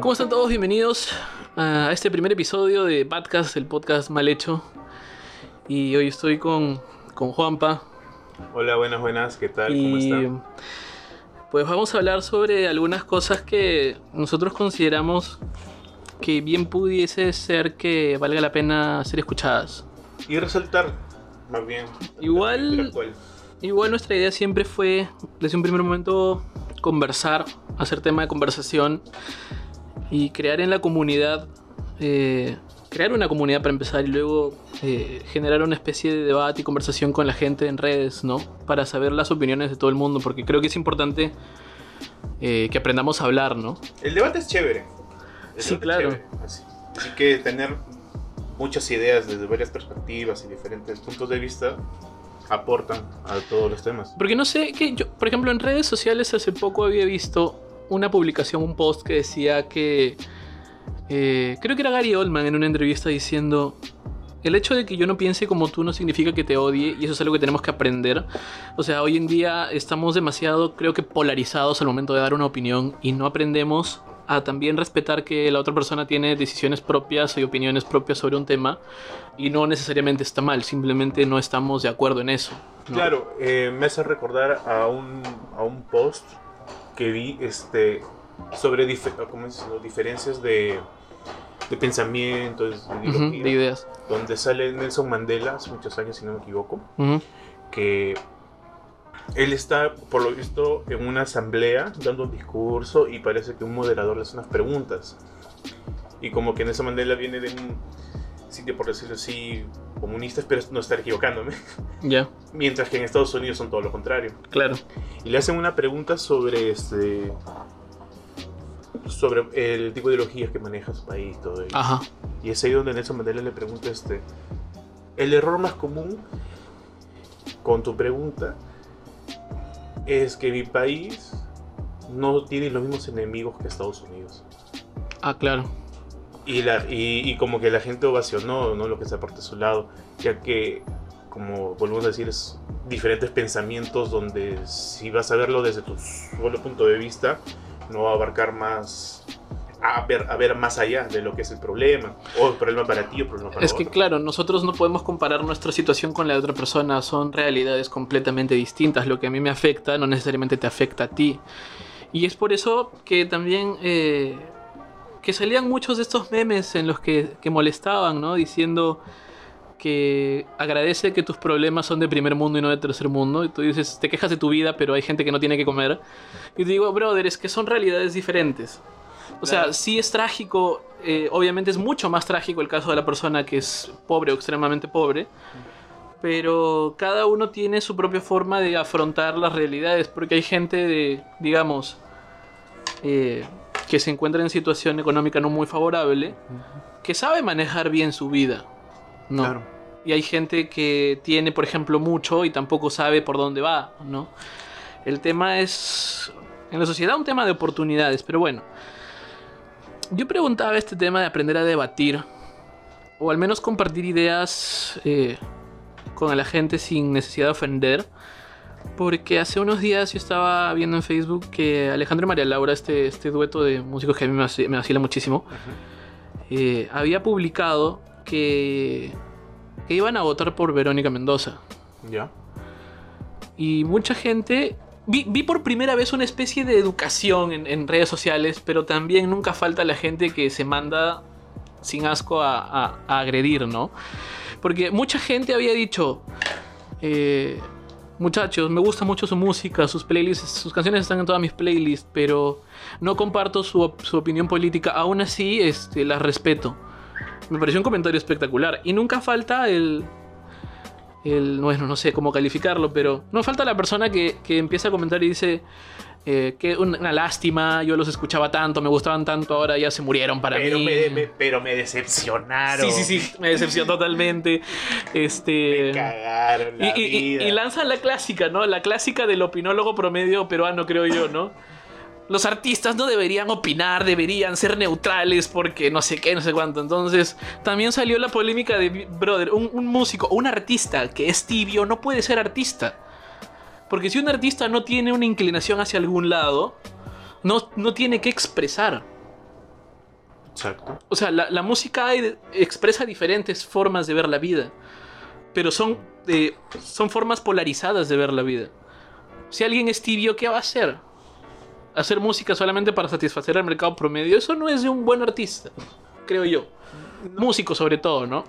¿Cómo están todos? Bienvenidos a este primer episodio de Podcast, el podcast mal hecho. Y hoy estoy con, con Juanpa. Hola, buenas, buenas, ¿qué tal? ¿Cómo están? pues vamos a hablar sobre algunas cosas que nosotros consideramos que bien pudiese ser que valga la pena ser escuchadas. Y resaltar, más bien. Igual-. Igual nuestra idea siempre fue, desde un primer momento, conversar, hacer tema de conversación y crear en la comunidad, eh, crear una comunidad para empezar y luego eh, generar una especie de debate y conversación con la gente en redes, ¿no? Para saber las opiniones de todo el mundo, porque creo que es importante eh, que aprendamos a hablar, ¿no? El debate es chévere. El Sí, claro. chévere, Así. Así que tener muchas ideas desde varias perspectivas y diferentes puntos de vista aportan a todos los temas. Porque no sé, que yo, por ejemplo, en redes sociales hace poco había visto una publicación, un post que decía que. eh, creo que era Gary Oldman en una entrevista diciendo. El hecho de que yo no piense como tú no significa que te odie y eso es algo que tenemos que aprender. O sea, hoy en día estamos demasiado, creo que polarizados al momento de dar una opinión y no aprendemos a también respetar que la otra persona tiene decisiones propias y opiniones propias sobre un tema y no necesariamente está mal, simplemente no estamos de acuerdo en eso. Claro, eh, me hace recordar a un, a un post que vi este, sobre dife- ¿cómo decirlo? diferencias de, de pensamiento, de de ideas. donde sale Nelson Mandela hace muchos años, si no me equivoco, que él está, por lo visto, en una asamblea dando un discurso y parece que un moderador le hace unas preguntas. Y como que Nelson Mandela viene de un sitio, por decirlo así, comunista, espero no estar equivocándome, Ya, mientras que en Estados Unidos son todo lo contrario. claro. Y le hacen una pregunta sobre este sobre el tipo de ideologías que maneja su país todo ello. Ajá. Y es ahí donde Nelson Mandela le pregunta este el error más común con tu pregunta es que mi país no tiene los mismos enemigos que Estados Unidos. Ah, claro. Y, la, y, y como que la gente ovacionó ¿no? lo que se aparte de su lado, ya que, como volvemos a decir, es diferentes pensamientos donde si vas a verlo desde tu solo punto de vista, no va a abarcar más, a ver, a ver más allá de lo que es el problema, o el problema para ti o el problema para Es que otro. claro, nosotros no podemos comparar nuestra situación con la de otra persona, son realidades completamente distintas. Lo que a mí me afecta no necesariamente te afecta a ti. Y es por eso que también eh, que salían muchos de estos memes en los que, que molestaban, ¿no? Diciendo que agradece que tus problemas son de primer mundo y no de tercer mundo. Y tú dices, te quejas de tu vida, pero hay gente que no tiene que comer. Y te digo, brother, es que son realidades diferentes. O sea, sí es trágico, eh, obviamente es mucho más trágico el caso de la persona que es pobre o extremadamente pobre, pero cada uno tiene su propia forma de afrontar las realidades, porque hay gente de, digamos, eh, que se encuentra en situación económica no muy favorable, que sabe manejar bien su vida, ¿no? Claro. Y hay gente que tiene, por ejemplo, mucho y tampoco sabe por dónde va, ¿no? El tema es, en la sociedad, un tema de oportunidades, pero bueno. Yo preguntaba este tema de aprender a debatir, o al menos compartir ideas eh, con la gente sin necesidad de ofender, porque hace unos días yo estaba viendo en Facebook que Alejandro y María Laura, este, este dueto de músicos que a mí me, vaci- me vacila muchísimo, eh, había publicado que, que iban a votar por Verónica Mendoza. ¿Ya? Y mucha gente... Vi, vi por primera vez una especie de educación en, en redes sociales, pero también nunca falta la gente que se manda sin asco a, a- a agredir, ¿no? Porque mucha gente había dicho, eh, muchachos, me gusta mucho su música, sus playlists, sus canciones están en todas mis playlists, pero no comparto su, op- su opinión política, aún así este, las respeto. Me pareció un comentario espectacular. Y nunca falta el, el, bueno, no sé cómo calificarlo, pero no falta la persona que, que empieza a comentar y dice eh, que una, una lástima, yo los escuchaba tanto, me gustaban tanto, ahora ya se murieron para Pero mí. me, me- pero me decepcionaron. sí, sí, sí, me decepcionó totalmente. Este. Me cagaron la y, vida. y lanzan la clásica, ¿no? La clásica del opinólogo promedio peruano, creo yo, ¿no? Los artistas no deberían opinar, deberían ser neutrales porque no sé qué, no sé cuánto. Entonces, también salió la polémica de, brother, un, un músico un artista que es tibio no puede ser artista. Porque si un artista no tiene una inclinación hacia algún lado, no, no tiene que expresar. Exacto. O sea, la, la música hay- expresa diferentes formas de ver la vida, pero son, eh, son formas polarizadas de ver la vida. Si alguien es tibio, ¿qué va a hacer? Hacer música solamente para satisfacer al mercado promedio, eso no es de un buen artista, creo yo. Músico sobre todo, ¿no?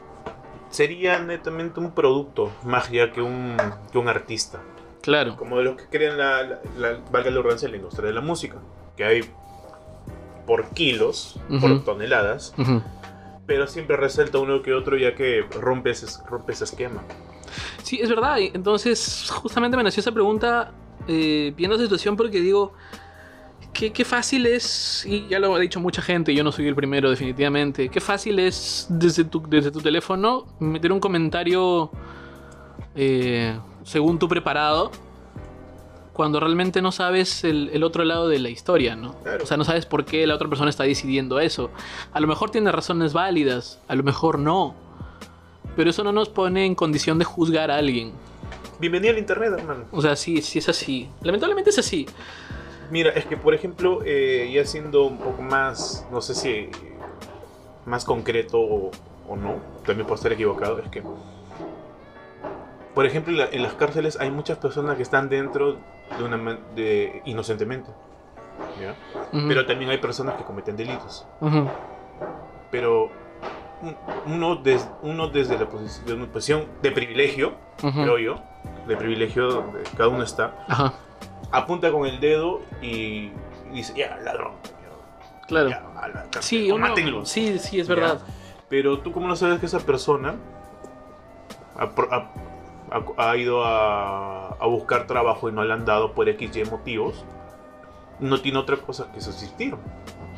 Sería netamente un producto, más ya que un, que un artista. Claro. Como de los que crean la, la, la- valga la redundancia, la industria de la música. Que hay por kilos, por toneladas, pero siempre resalta uno que otro ya que rompe ese, rompe ese esquema. Sí, es verdad. Entonces, justamente me nació esa pregunta eh, viendo la situación porque digo, qué, qué fácil es, y ya lo ha dicho mucha gente, yo no soy el primero definitivamente, qué fácil es desde tu, desde tu teléfono meter un comentario eh, según tú preparado cuando realmente no sabes el, el otro lado de la historia, ¿no? Claro. O sea, no sabes por qué la otra persona está decidiendo eso. A lo mejor tiene razones válidas, a lo mejor no. Pero eso no nos pone en condición de juzgar a alguien. Bienvenido al internet, hermano. O sea, sí, sí es así. Lamentablemente es así. Mira, es que por ejemplo, eh, ya siendo un poco más, no sé si más concreto o, o no, también puedo estar equivocado, es que, por ejemplo, en, la- en las cárceles hay muchas personas que están dentro de una de inocentemente, ¿ya? Ujú, pero también hay personas que cometen delitos. ujú, Pero un- uno, des- uno desde la posición de, una posición de privilegio, ujú. creo yo, de privilegio donde cada uno está, Ajá, apunta con el dedo y, dice, ya, ladrón. ya, claro. ya, a la cárcel, Sí, uno, mátenlo". sí, sí, es Ya. verdad. Pero tú cómo no sabes que esa persona ha- ido a, a buscar trabajo y no le han dado por X y motivos. No tiene otra cosa que subsistir.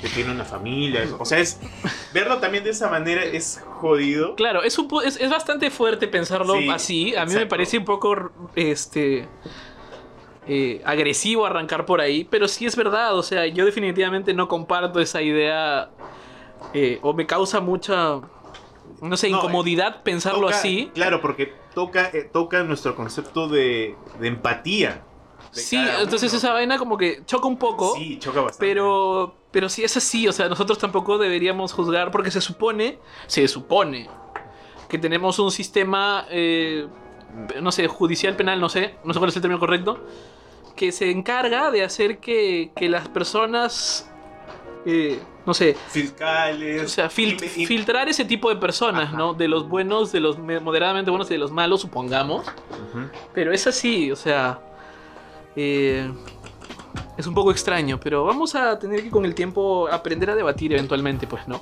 Que tiene una familia. O sea, es verlo también de esa manera es jodido. Claro, es, un es, es bastante fuerte pensarlo Sí, así. A mí me parece un poco este eh, agresivo arrancar por ahí, pero sí es verdad. O sea, yo definitivamente no comparto esa idea eh, o me causa mucha, no sé, No, incomodidad pensarlo Toca- así. Claro, porque toca, eh, toca nuestro concepto de, de empatía. de Sí, entonces uno. esa vaina como que choca un poco. Sí, choca bastante. Pero, pero sí es así, o sea, nosotros tampoco deberíamos juzgar porque se supone, se supone que tenemos un sistema, eh, no sé, judicial, penal, no sé, no sé cuál es el término correcto, que se encarga de hacer que, que las personas, eh, no sé, Fiscales. o sea, fil- y- y- filtrar ese tipo de personas, Ajá. ¿no? De los buenos, de los me- moderadamente buenos y de los malos, supongamos. Pero es así, o sea. eh, es un poco extraño, pero vamos a tener que con el tiempo aprender a debatir eventualmente, pues, ¿no?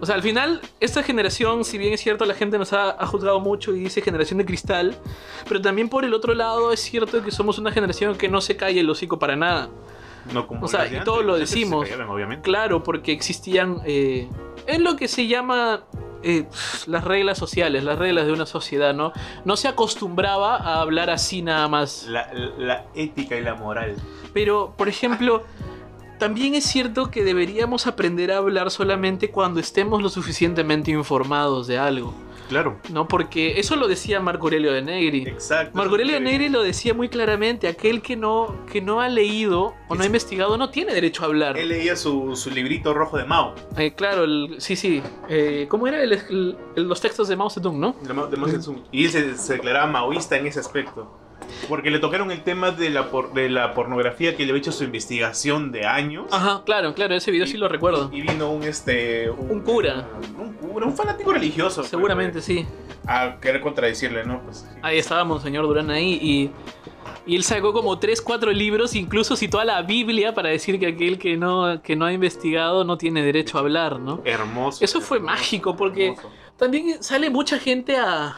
O sea, al final, esta generación, si bien es cierto, la gente nos ha, ha juzgado mucho y dice generación de cristal, pero también por el otro lado es cierto que somos una generación que no se calla el hocico para nada. No como O sea, y lo se decimos. Claro, porque existían. eh, es lo que se llama. eh, las reglas sociales, las reglas de una sociedad, ¿no? No se acostumbraba a hablar así nada más. La, la ética y la moral. Pero, por ejemplo, también es cierto que deberíamos aprender a hablar solamente cuando estemos lo suficientemente informados de algo, Claro. ¿no? Porque eso lo decía Marco Aurelio de Negri. Exacto. Marco Aurelio de Negri lo decía muy claramente, aquel que no, que no ha leído o no ha investigado no tiene derecho a hablar. Él leía su, su librito rojo de Mao. Eh, claro, el- sí, sí. Eh, ¿Cómo era el- el- el- los textos de Mao Zedong, no? de Mao- de Mao Zedong. Y él se, se declaraba maoísta en ese aspecto. Porque le tocaron el tema de la, por- de la pornografía que le había hecho su investigación de años. Ajá, claro, claro, ese video sí lo recuerdo. Y vino un este. Un cura. Un cura, un fanático religioso. Seguramente sí. A querer contradecirle, ¿no? Pues, sí. Ahí estábamos, señor Durán, ahí y, y él sacó como 3, 4 libros, incluso citó a la Biblia para decir que aquel que no, que no ha investigado no tiene derecho a hablar, ¿no? Hermoso. Eso fue hermoso, mágico, porque- hermoso. También sale mucha gente a,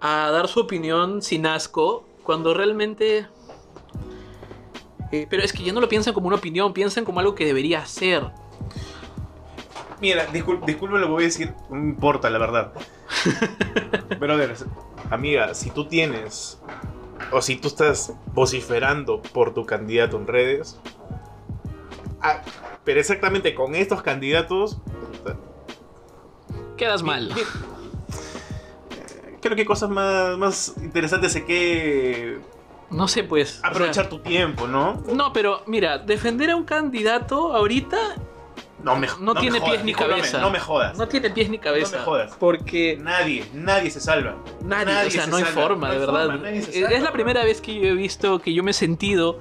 a dar su opinión sin asco, cuando realmente... eh, pero es que ya no lo piensan como una opinión, piensan como algo que debería ser. Mira, discul- disculpe lo que voy a decir, no me importa, la verdad. Pero a ver, amiga, si tú tienes, o si tú estás vociferando por tu candidato en redes, ah, pero exactamente con estos candidatos, Quedas mal. Creo que cosas más, más interesantes es que No sé, pues. o sea, aprovechar tu tiempo, ¿no? No, pero mira, defender a un candidato ahorita No, me, No me tiene jodas, pies ni cabeza. No me jodas. No tiene pies ni cabeza. No me jodas. Porque Nadie, nadie se salva. nadie, o sea, se no hay salva. forma, No de hay verdad. forma, nadie es salva, la primera vez que yo he visto, que yo me he sentido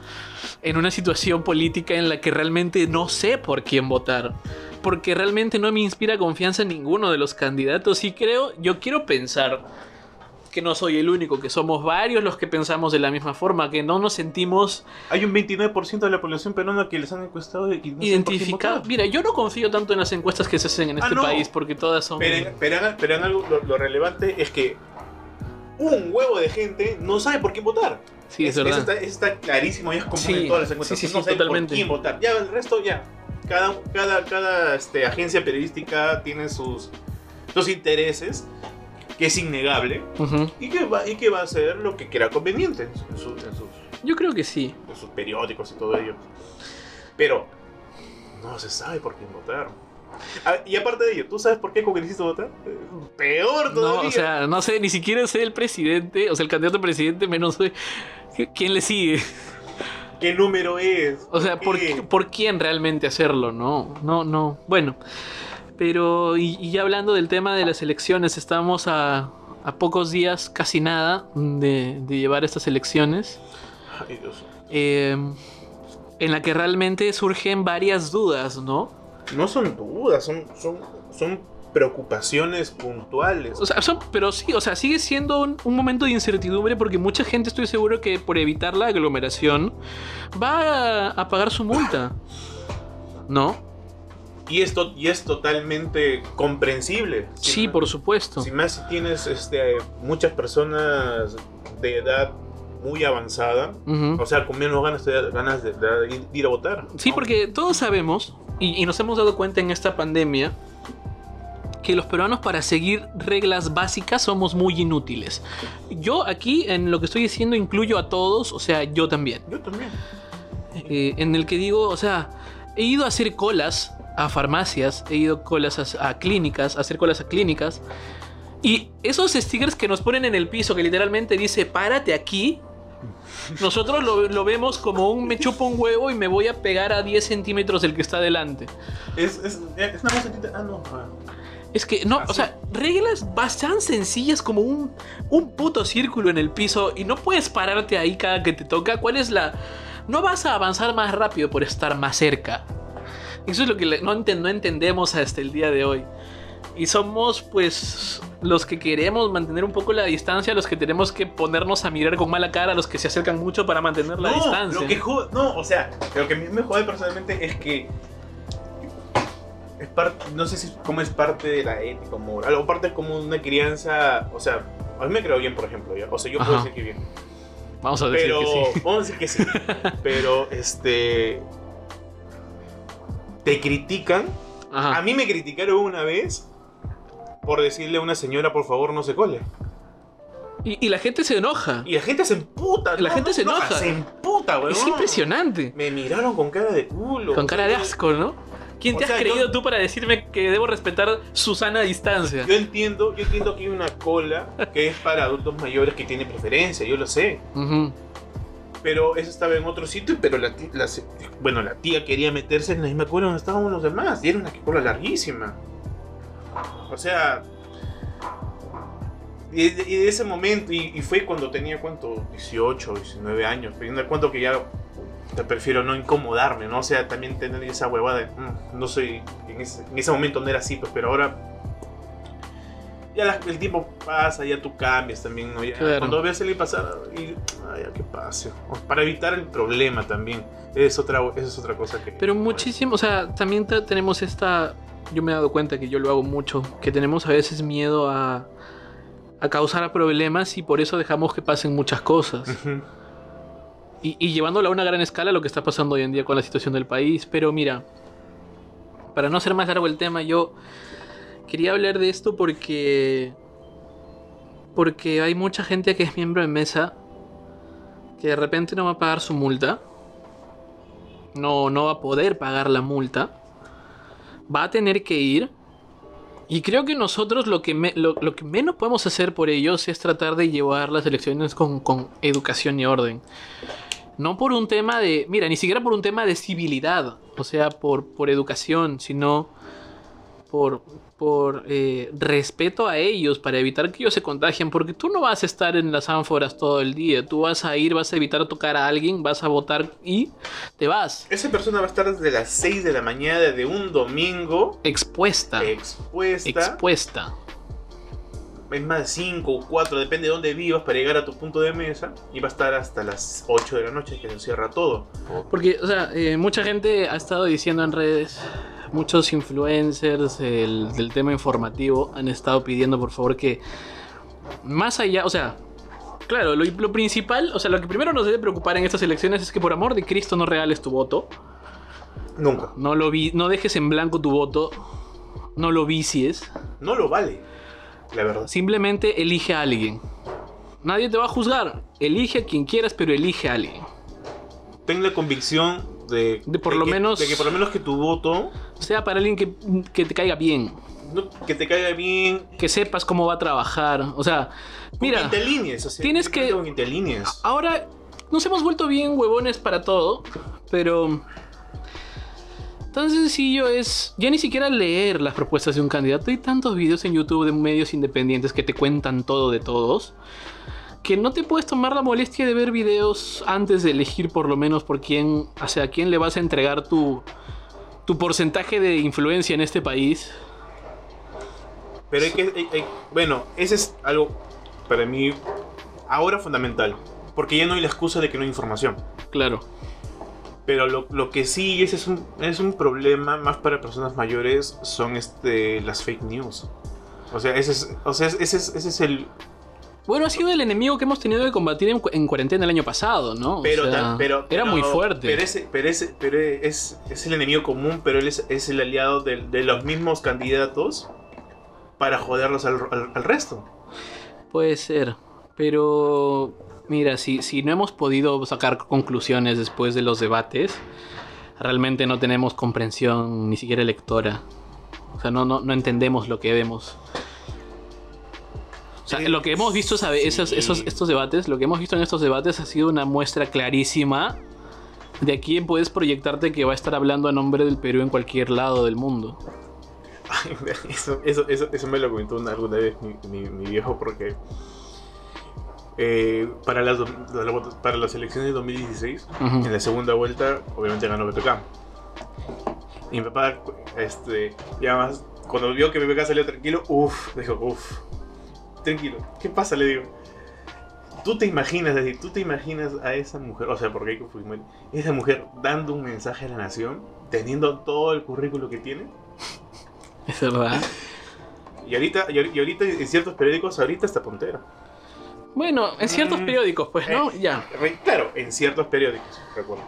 en una situación política en la que realmente no sé por quién votar. Porque realmente no me inspira confianza en ninguno de los candidatos. Y creo, yo quiero pensar que no soy el único, que somos varios los que pensamos de la misma forma, que no nos sentimos Hay un 29% de la población peruana que les han encuestado y no votar. Mira, yo no confío tanto en las encuestas que se hacen en Ah, este no. país, porque todas son... Pero, pero, pero algo lo, lo relevante es que un huevo de gente no sabe por quién votar. Sí, es Eso verdad. está, eso está clarísimo y es común Sí, en todas las encuestas. sí, sí, no totalmente. por quién votar. Ya el resto ya. Cada, cada, cada este, agencia periodística tiene sus, sus intereses, que es innegable, Ujú. y que, va, y que va a hacer lo que quiera conveniente en, su- en sus, Yo creo que sí. en sus periódicos y todo ello. Pero no se sabe por quién votar. Ah, y aparte de ello, ¿tú sabes por qué congresista votar? Eh, Peor todavía. No, o sea, no sé, ni siquiera sé el presidente, o sea, el candidato a presidente, menos sé quién le sigue. ¿Qué número es? O sea, ¿por, qué? por quién realmente hacerlo? No, no, no. Bueno, pero y, y ya hablando del tema de las elecciones, estamos a, a pocos días, casi nada, de, de llevar estas elecciones, Ay, Dios. eh, en la que realmente surgen varias dudas, ¿no? No son dudas, son, son, son preocupaciones puntuales. O sea, son- pero sí, o sea, sigue siendo un, un momento de incertidumbre porque mucha gente estoy seguro que por evitar la aglomeración va a, a pagar su multa. ¿No? Y esto y es totalmente comprensible. Si Sí, por supuesto. Si más si tienes este, muchas personas de edad muy avanzada, o sea, con menos ganas, de, ganas de, de ir- de ir a votar. Sí, ¿no? porque todos sabemos y, y nos hemos dado cuenta en esta pandemia que los peruanos para seguir reglas básicas somos muy inútiles. Yo aquí en lo que estoy diciendo incluyo a todos, o sea, yo también. Yo también. eh, en el que digo, o sea, he ido a hacer colas a farmacias, he ido colas a, a clínicas, a hacer colas a clínicas. Y esos stickers que nos ponen en el piso, que literalmente dice, párate aquí, nosotros lo, lo vemos como un me chupo un huevo y me voy a pegar a 10 centímetros del que está delante. Es, es, es una cosa Ah, no. Es que, no, o sea, reglas bas- tan sencillas como un, un puto círculo en el piso y no puedes pararte ahí cada que te toca. ¿Cuál es la...? No vas a avanzar más rápido por estar más cerca. Eso es lo que no, enten- no entendemos hasta el día de hoy. Y somos, pues, los que queremos mantener un poco la distancia, los que tenemos que ponernos a mirar con mala cara, los que se acercan mucho para mantener la no, distancia. Lo que no, o sea, lo que a mí me jode personalmente es que es parte, no sé si cómo es parte de la ética moral, o parte como una crianza, o sea, a mí me creo bien, por ejemplo, ¿ya? o sea, yo puedo decir que bien, Vamos a decir pero que sí. vamos a decir que sí, pero este te critican, Ajá. a mí me criticaron una vez por decirle a una señora, por favor, no se cole. Y, y la gente se enoja. Y la gente se emputa. La gente se enoja. Se emputa, weón. Es impresionante. Me miraron con cara de culo. Con cara de asco, ¿no? ¿Quién O te has sea, creído yo- tú para decirme que debo respetar su sana distancia? Yo entiendo, yo entiendo que hay una cola que es para adultos mayores que tiene preferencia, yo lo sé. Pero eso estaba en otro sitio, pero la, se- bueno, la tía quería meterse en la misma cola donde estaban los demás. Y era una cola larguísima. O sea... Y de, ese momento, y, fue cuando tenía, ¿cuánto? 18, 19 años. Cuenta que ya prefiero no incomodarme, ¿no? O sea, también tener esa huevada de, "Mm, no soy, en ese, en ese momento no era así, pues, pero ahora ya la- el tiempo pasa, ya tú cambias también, ¿no? Ya, Claro. Cuando ves salir pasar, y, ay, ya que pase. Para evitar el problema también, es otra, esa es otra cosa que... Pero muchísimo, o sea, también te- tenemos esta. Yo me he dado cuenta que yo lo hago mucho, que tenemos a veces miedo a, a causar problemas y por eso dejamos que pasen muchas cosas. Ujú. Y, y llevándolo a una gran escala lo que está pasando hoy en día con la situación del país. Pero mira, para no hacer más largo el tema, yo quería hablar de esto porque. Porque hay mucha gente que es miembro de mesa que de repente no va a pagar su multa. No, no va a poder pagar la multa. Va a tener que ir. Y creo que nosotros lo que, lo, lo que menos podemos hacer por ellos es tratar de llevar las elecciones con, con educación y orden. No por un tema de, mira, ni siquiera por un tema de civilidad, o sea, por, por educación, sino por, por eh, respeto a ellos, para evitar que ellos se contagien, porque tú no vas a estar en las ánforas todo el día, tú vas a ir, vas a evitar tocar a alguien, vas a votar y te vas. Esa persona va a estar desde las 6 de la mañana de un domingo Expuesta. expuesta. Expuesta. Es más de 5 o 4, depende de dónde vivas para llegar a tu punto de mesa. Y va a estar hasta las 8 de la noche que se cierra todo. Porque, o sea, eh, mucha gente ha estado diciendo en redes, muchos influencers el- del tema informativo han estado pidiendo por favor que más allá, o sea, claro, lo, lo principal, o sea, lo que primero nos debe preocupar en estas elecciones es que por amor de Cristo no regales tu voto, Nunca. no lo vi, no dejes en blanco tu voto, no lo vicies, No lo vale. La verdad. simplemente elige a alguien. Nadie te va a juzgar, elige a quien quieras, pero elige a alguien. Ten la convicción de, De por lo que- menos- de que por lo menos que tu voto Sea para alguien que, que te caiga bien. no- que te caiga bien. que sepas cómo va a trabajar. O sea, Mira, te o sea, tienes que- te ahora nos hemos vuelto bien huevones para todo, pero tan sencillo es ya ni siquiera leer las propuestas de un candidato. Hay tantos videos en YouTube de medios independientes que te cuentan todo de todos. Que no te puedes tomar la molestia de ver videos antes de elegir por lo menos por quién, hacia quién le vas a entregar tu, tu porcentaje de influencia en este país. Pero hay que. hay- hay- bueno, ese es algo para mí ahora fundamental. Porque ya no hay la excusa de que no hay información. Claro. Pero lo, lo que sí ese es un, es un problema más para personas mayores son este, las fake news. O sea, ese es, o sea, ese es, ese es el... Bueno, ha sido el enemigo que hemos tenido que combatir en, cu- en cuarentena el año pasado, ¿no? O Pero, sea, tan- pero, era muy fuerte. Pero, ese, pero, ese, pero es, es el enemigo común, pero él es, es el aliado de, de los mismos candidatos para joderlos al, al- al resto. Puede ser. Pero mira, si, si no hemos podido sacar conclusiones después de los debates, realmente no tenemos comprensión ni siquiera lectora. O sea, no, no, no entendemos lo que vemos. O sea, lo que hemos visto esos, esos, estos debates, lo que hemos visto en estos debates ha sido una muestra clarísima de a quién puedes proyectarte que va a estar hablando a nombre del Perú en cualquier lado del mundo. Eso, eso, eso, eso me lo comentó una- alguna vez mi, mi- mi viejo porque eh, para, las, para las elecciones de 2016, Ujú. en la segunda vuelta, obviamente ganó BPK. Y mi papá, este, ya más, cuando vio que BPK salió tranquilo, uff, dijo, uff, tranquilo, ¿qué pasa? Le digo. Tú te imaginas, es decir, tú te imaginas a esa mujer, o sea, porque hay que esa mujer dando un mensaje a la nación, teniendo todo el currículo que tiene. Es verdad. Y ahorita, y ahor- y ahorita en ciertos periódicos, ahorita está puntera. Bueno, en ciertos Mm, periódicos, pues, ¿no? eh, Ya. Claro, en ciertos periódicos, recuerdo.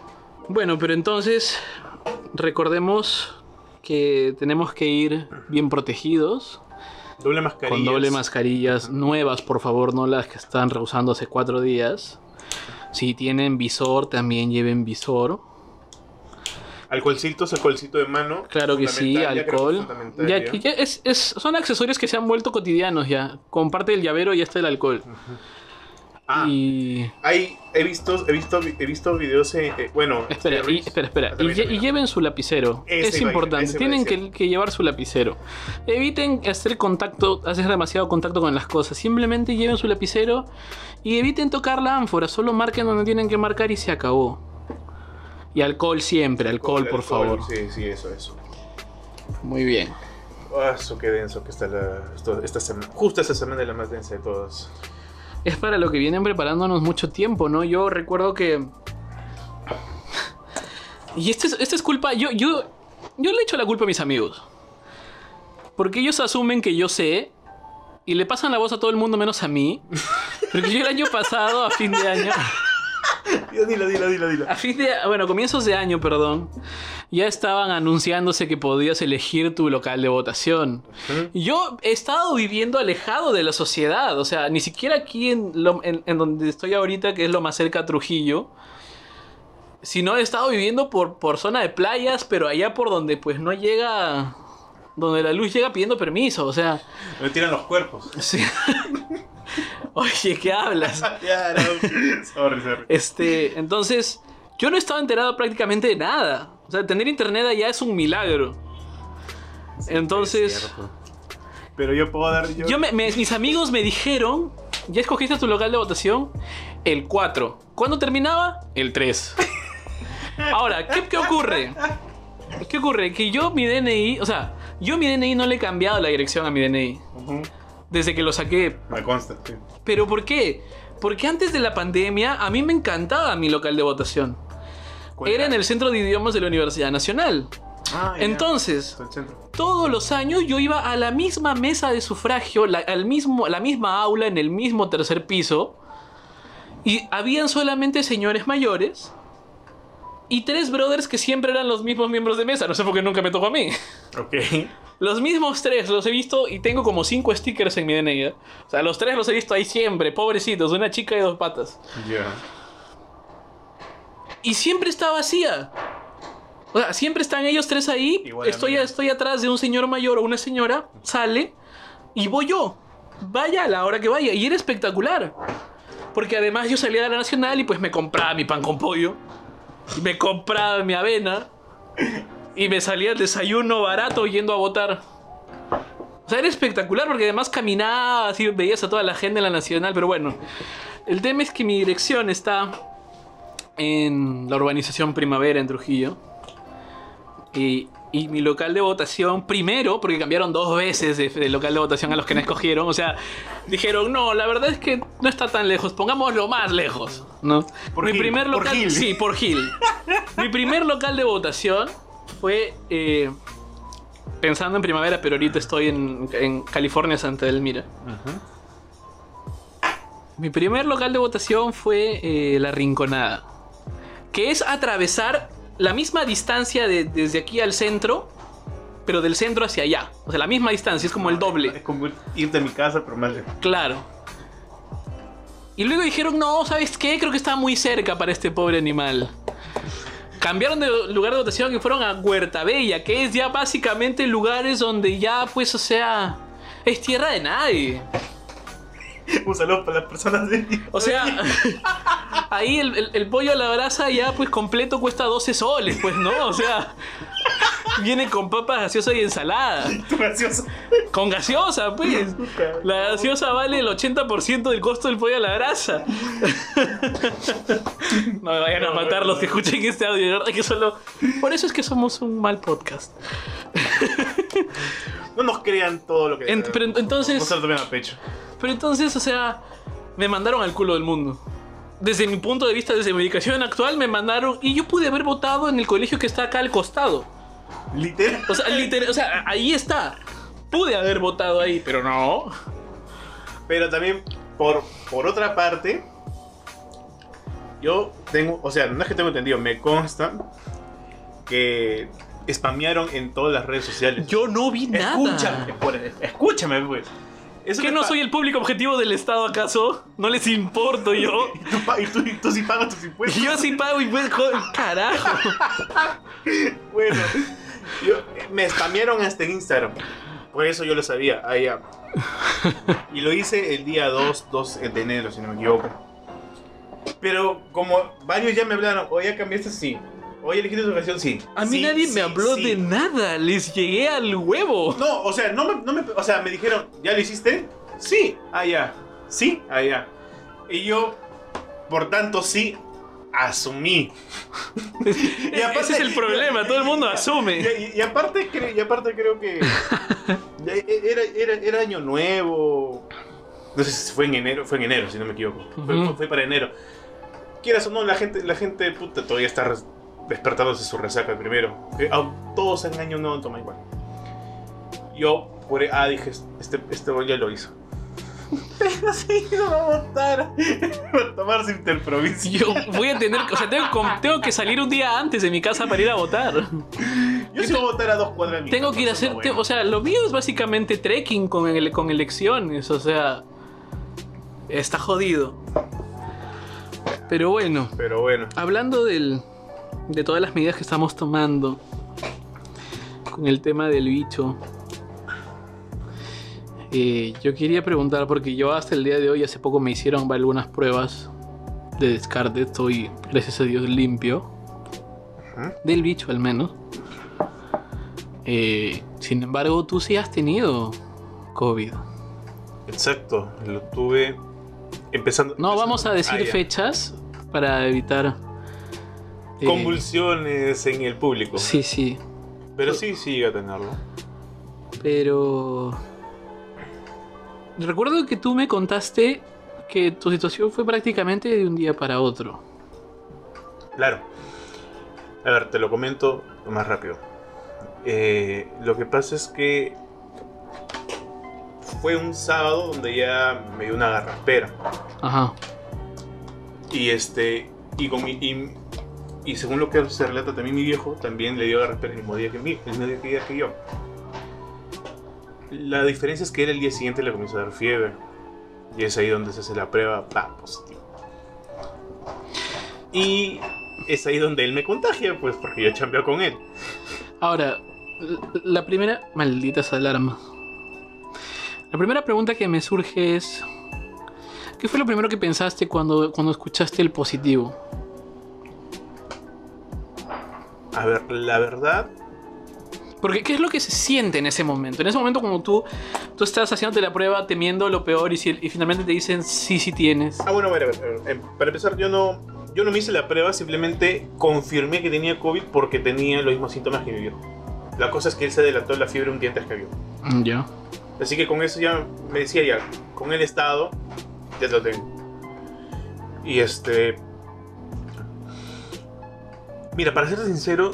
Bueno, pero entonces recordemos que tenemos que ir bien protegidos, Doble mascarilla. con doble mascarillas nuevas, por favor, no las que están rehusando hace cuatro días. Si tienen visor, también lleven visor. Alcoholcitos, alcoholcito de mano. Claro que sí, alcohol. Ya, ya. que ya es, es- son accesorios que se han vuelto cotidianos ya. Con parte del llavero ya está el alcohol. Ah, Y. hay, he visto, he visto, he visto videos, eh, eh, bueno. Espera, y, series- espera, espera. Ah, Y, lle- lleven su lapicero. Ese es ir, importante. Tienen que, que llevar su lapicero. Eviten hacer contacto, hacer demasiado contacto con las cosas. Simplemente lleven su lapicero y eviten tocar la ánfora. Solo marquen donde tienen que marcar y se acabó. Y alcohol siempre, alcohol, por favor. Sí, sí, eso, eso. Muy bien. Ah, eso qué denso que está la, esto- esta semana. Justo esta semana es la más densa de todas. Es para lo que vienen preparándonos mucho tiempo, ¿no? Yo recuerdo que. Y esta es, esta es culpa. Yo, yo, yo le echo la culpa a mis amigos. Porque ellos asumen que yo sé. Y le pasan la voz a todo el mundo menos a mí. Porque yo el año pasado, a fin de año. Dila, dila, dila, dila. A fin de. Bueno, comienzos de año, perdón. Ya estaban anunciándose que podías elegir tu local de votación. Yo he estado viviendo alejado de la sociedad, o sea, ni siquiera aquí en, lo- en- en donde estoy ahorita, que es lo más cerca a Trujillo, sino he estado viviendo por, por zona de playas, pero allá por donde pues no llega, donde la luz llega pidiendo permiso, o sea, Me tiran los cuerpos. sí. Oye, ¿qué hablas? Ya, no. Sorry, sorry. Este, entonces, yo no estaba enterado prácticamente de nada. O sea, tener internet allá es un milagro. Entonces. Pero yo puedo dar. Yo, yo me- me- mis amigos me dijeron, ¿ya escogiste tu local de votación? El 4. ¿Cuándo terminaba? El 3. Ahora, ¿qué, qué ocurre? ¿Qué ocurre? Que yo mi DNI, o sea, yo mi DNI no le he cambiado la dirección a mi DNI. Ujú. Desde que lo saqué. Me consta. sí. ¿Pero por qué? Porque antes de la pandemia a mí me encantaba mi local de votación. ¿Cuál Era en el Centro de Idiomas de la Universidad Nacional. Ah. Entonces, todos los años yo iba a la misma mesa de sufragio, la, al mismo, la misma aula en el mismo tercer piso. Y habían solamente señores mayores. Y tres brothers que siempre eran los mismos miembros de mesa. No sé por qué nunca me tocó a mí. Ok. Los mismos tres los he visto y tengo como cinco stickers en mi DNI. ¿eh? O sea, los tres los he visto ahí siempre, pobrecitos, una chica y dos patas. Ya. Y siempre está vacía. O sea, siempre están ellos tres ahí. Igual estoy, estoy atrás de un señor mayor o una señora, sale y voy yo. Vaya a la hora que vaya. Y era espectacular. Porque además yo salía de la Nacional y pues me compraba mi pan con pollo. Y me compraba mi avena. Y me salía el desayuno barato yendo a votar. O sea, era espectacular porque además caminaba, así veías a toda la gente en la Nacional. Pero bueno, el tema es que mi dirección está en la urbanización Primavera en Trujillo. Y, y mi local de votación, primero, porque cambiaron dos veces de, de local de votación a los que no escogieron. O sea, dijeron, no, la verdad es que no está tan lejos, pongámoslo más lejos. ¿no? Por mi Gil, primer por local. Gil. Sí, por Gil. mi primer local de votación fue. eh, pensando en primavera, pero ahorita estoy en, en California, Santa Elmira. Mi primer local de votación fue eh, La Rinconada, que es atravesar la misma distancia de- desde aquí al centro, pero del centro hacia allá. O sea, la misma distancia, es como el Es doble. como irte a mi casa, pero más lejos. Claro. Y luego dijeron, no, ¿sabes qué? Creo que está muy cerca para este pobre animal. Cambiaron de lugar de votación y fueron a Huerta Bella, que es ya básicamente lugares donde ya, pues, o sea, es tierra de nadie. Un saludo para las personas de. O sea, ahí el, el- el pollo a la brasa ya pues completo cuesta 12 soles, pues, ¿no? O sea, viene con papas gaseosa y ensalada. gracioso. Con gaseosa, pues. La gaseosa vale el 80% del costo del pollo a la brasa. No me vayan a matar los que escuchen este audio, de verdad que solo... Por eso es que somos un mal podcast. No nos crean todo lo que. En- pero No entonces... se lo tomen a pecho. Pero entonces, o sea, me mandaron al culo del mundo. Desde mi punto de vista, desde mi ubicación actual, me mandaron. Y yo pude haber votado en el colegio que está acá al costado. Literal. O sea, literal, o sea, ahí está. Pude haber votado ahí, pero no. Pero también, por, por otra parte, yo tengo, o sea, no es que tengo entendido, me consta que spamearon en todas las redes sociales. Yo no vi nada. Escúchame, por- escúchame, pues. Eso ¿Que no soy el público objetivo del Estado acaso? ¿No les importo yo? Y tú, y tú, y tú sí pagas tus impuestos. Yo sí pago pues, joder, carajo. Bueno, yo- me spamearon hasta en Instagram. Por eso yo lo sabía. Ah, ya. Y lo hice el día 2, 2 de enero, si no me equivoco. Pero como varios ya me hablaron, oye, cambiaste, sí. Oye, elegiste tu canción, sí. A mí Sí, nadie sí, me habló sí. de nada. Les llegué al huevo. No, o sea, no me, no me- o sea, me dijeron, ¿ya lo hiciste? Sí, ah, ya. Sí, ah, ya. Y yo, por tanto, sí, asumí. Y aparte- Ese es el problema, todo el mundo asume. y- y aparte, y aparte creo que ya era, era, era año nuevo. No sé si fue en enero, fue en enero, si no me equivoco. Fue, Ujú. fue- fue para enero. Quieras o no, la gente, la gente puta todavía está despertándose su resaca primero. Eh, todos en año nuevo toma igual. Yo, por ah, dije, este, este ya lo hizo. Pero sí, no va a votar. A tomarse interprovincia. Yo voy a tener, o sea, tengo, que salir un día antes de mi casa para ir a votar. Yo sí voy a votar a dos cuadras Tengo casa, que ir a hacer, bueno. o sea, lo mío es básicamente trekking con, con elecciones, o sea, está jodido. Pero bueno, Pero bueno. hablando del, de todas las medidas que estamos tomando con el tema del bicho, Eh, yo quería preguntar, porque yo hasta el día de hoy, hace poco me hicieron algunas pruebas de descarte. Estoy, gracias a Dios, limpio. Del bicho, al menos. Eh, sin embargo, tú sí has tenido COVID. Exacto, lo tuve empezando. No vamos a decir Ah, fechas para evitar. eh, Convulsiones en el público. Sí, sí. Pero sí, sí a tenerlo. Pero. Recuerdo que tú me contaste que tu situación fue prácticamente de un día para otro. Claro. A ver, te lo comento más rápido. Eh, lo que pasa es que fue un sábado donde ya me dio una garraspera. Ajá. Y este. Y, con mi- y, y según lo que se relata también mi viejo, también le dio garraspera el mismo día que, mí, el mismo día que, día que yo. La diferencia es que él el día siguiente le comenzó a dar fiebre. Y es ahí donde se hace la prueba, pa, positivo. Y es ahí donde él me contagia, pues porque yo chambeo con él. Ahora, la primera. Malditas alarmas. La primera pregunta que me surge es. ¿Qué fue lo primero que pensaste cuando, cuando escuchaste el positivo? A ver, la verdad, Porque, ¿qué es lo que se siente en ese momento? En ese momento, como tú, tú estás haciéndote la prueba temiendo lo peor y, si- y finalmente te dicen sí, sí tienes. Ah, bueno, a ver, a ver, a ver, eh, Para empezar, yo no, yo no me hice la prueba, simplemente confirmé que tenía COVID porque tenía los mismos síntomas que mi viejo. La cosa es que él se adelantó la fiebre un día antes que yo. Mm, Ya. Así que con eso ya me decía ya, con el estado, ya lo tengo. Y este... Mira, para ser sincero,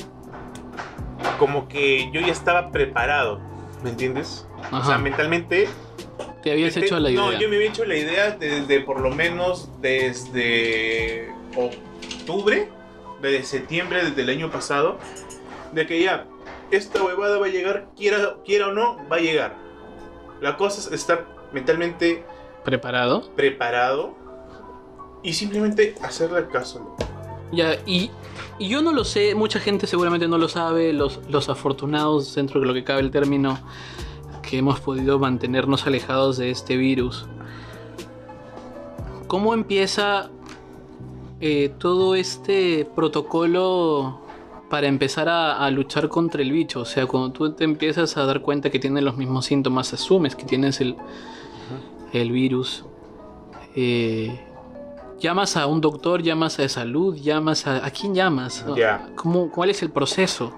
como que yo ya estaba preparado, ¿me entiendes? O sea, Ajá. mentalmente Te habías Este, hecho la idea. No, yo me había hecho la idea desde por lo menos desde octubre, desde septiembre desde el año pasado, de que ya esta huevada va a llegar, quiera, quiera o no, va a llegar. La cosa es estar mentalmente ¿Preparado? preparado y simplemente hacerle caso. Ya, y, y yo no lo sé, mucha gente seguramente no lo sabe, los, los afortunados, dentro de lo que cabe el término, que hemos podido mantenernos alejados de este virus. ¿Cómo empieza eh, todo este protocolo para empezar a, a luchar contra el bicho? O sea, cuando tú te empiezas a dar cuenta que tienes los mismos síntomas, asumes que tienes el, el virus. eh, llamas a un doctor, llamas a salud, llamas a... ¿A quién llamas? Ya. ¿Cómo, ¿Cuál es el proceso?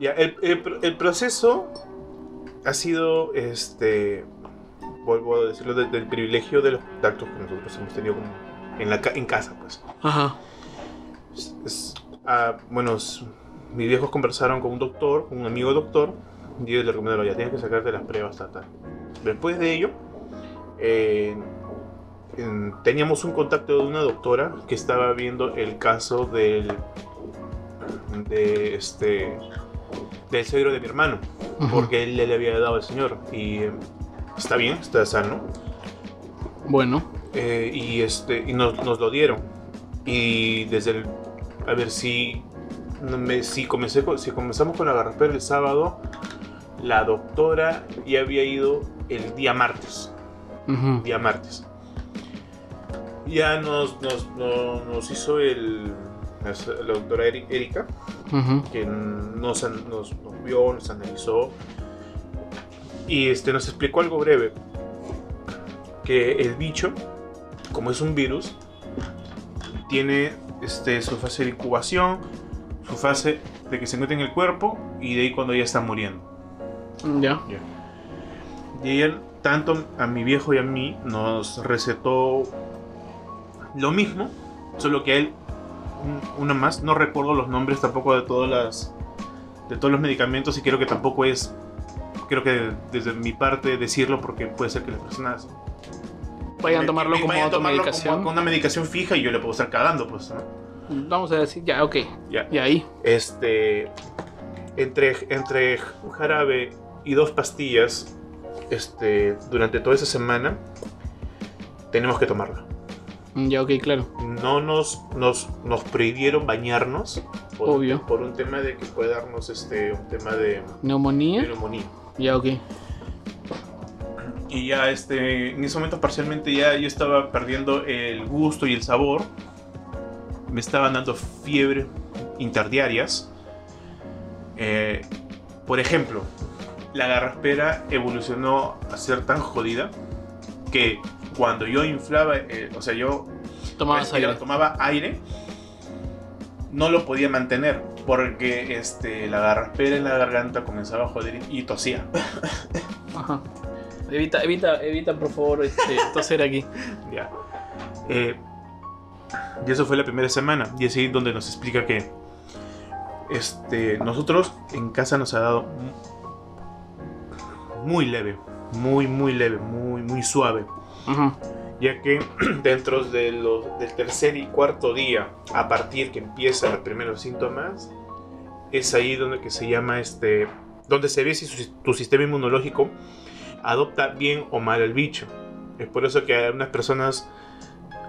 Ya, el, el el proceso ha sido, este, vuelvo a decirlo, de- del privilegio de los contactos que nosotros hemos tenido como en, la, en casa, pues. Ajá. Es- es- ah, bueno, s- mis viejos conversaron con un doctor, un amigo doctor, y ellos le recomendaron, ya tienes que sacarte las pruebas, tal, tal. Después de ello, eh, teníamos un contacto de una doctora que estaba viendo el caso del, de este, del suegro de mi hermano, porque él le había dado al señor, y eh, está bien, está sano, Bueno. eh, y este y nos, nos lo dieron. Y desde el a ver si me- si comencé si comenzamos con la garrapera el sábado la doctora ya había ido el día martes. Día martes ya nos nos, no- nos hizo el la doctora Eri- Erika que nos, nos, nos vio, nos analizó y este, nos explicó algo breve. Que el bicho, como es un virus, tiene este, su fase de incubación, su fase de que se mete en el cuerpo y de ahí cuando ya está muriendo. Ya. Y ella, tanto a mi viejo y a mí, nos recetó lo mismo, solo que él, un- una más, no recuerdo los nombres tampoco de todas las de todos los medicamentos y creo que tampoco es, creo que desde mi parte decirlo porque puede ser que las personas Vayan a tomarlo me- como vayan tomarlo como- con una medicación fija y yo le puedo estar cagando, pues. ¿no? Vamos a decir, ya, ok. Ya. Y ahí. Este, entre, entre un jarabe y dos pastillas, este, durante toda esa semana, tenemos que tomarla. Ya, ok, claro. No nos, nos, nos prohibieron bañarnos por, Obvio. por un tema de que puede darnos este, un tema de, de Neumonía. neumonía. Ya, ok. Y ya este, en ese momento parcialmente ya yo estaba perdiendo el gusto y el sabor. Me estaban dando fiebre interdiarias. Eh, por ejemplo, la garraspera evolucionó a ser tan jodida que cuando yo inflaba, eh, o sea, yo respiraba- aire. tomaba aire, no lo podía mantener porque este, la garraspera en la garganta comenzaba a joder y tosía. Ajá. Evita, evita, evita, por favor, este, toser aquí. Ya. Eh, y eso fue la primera semana. Y es ahí donde nos explica que este, nosotros en casa nos ha dado mu- muy leve, muy, muy leve, muy, muy suave. Ya que dentro de los, del tercer y cuarto día, a partir que empiezan los primeros síntomas, es ahí donde que se llama este, donde se ve si su- tu sistema inmunológico adopta bien o mal el bicho. Es por eso que a algunas personas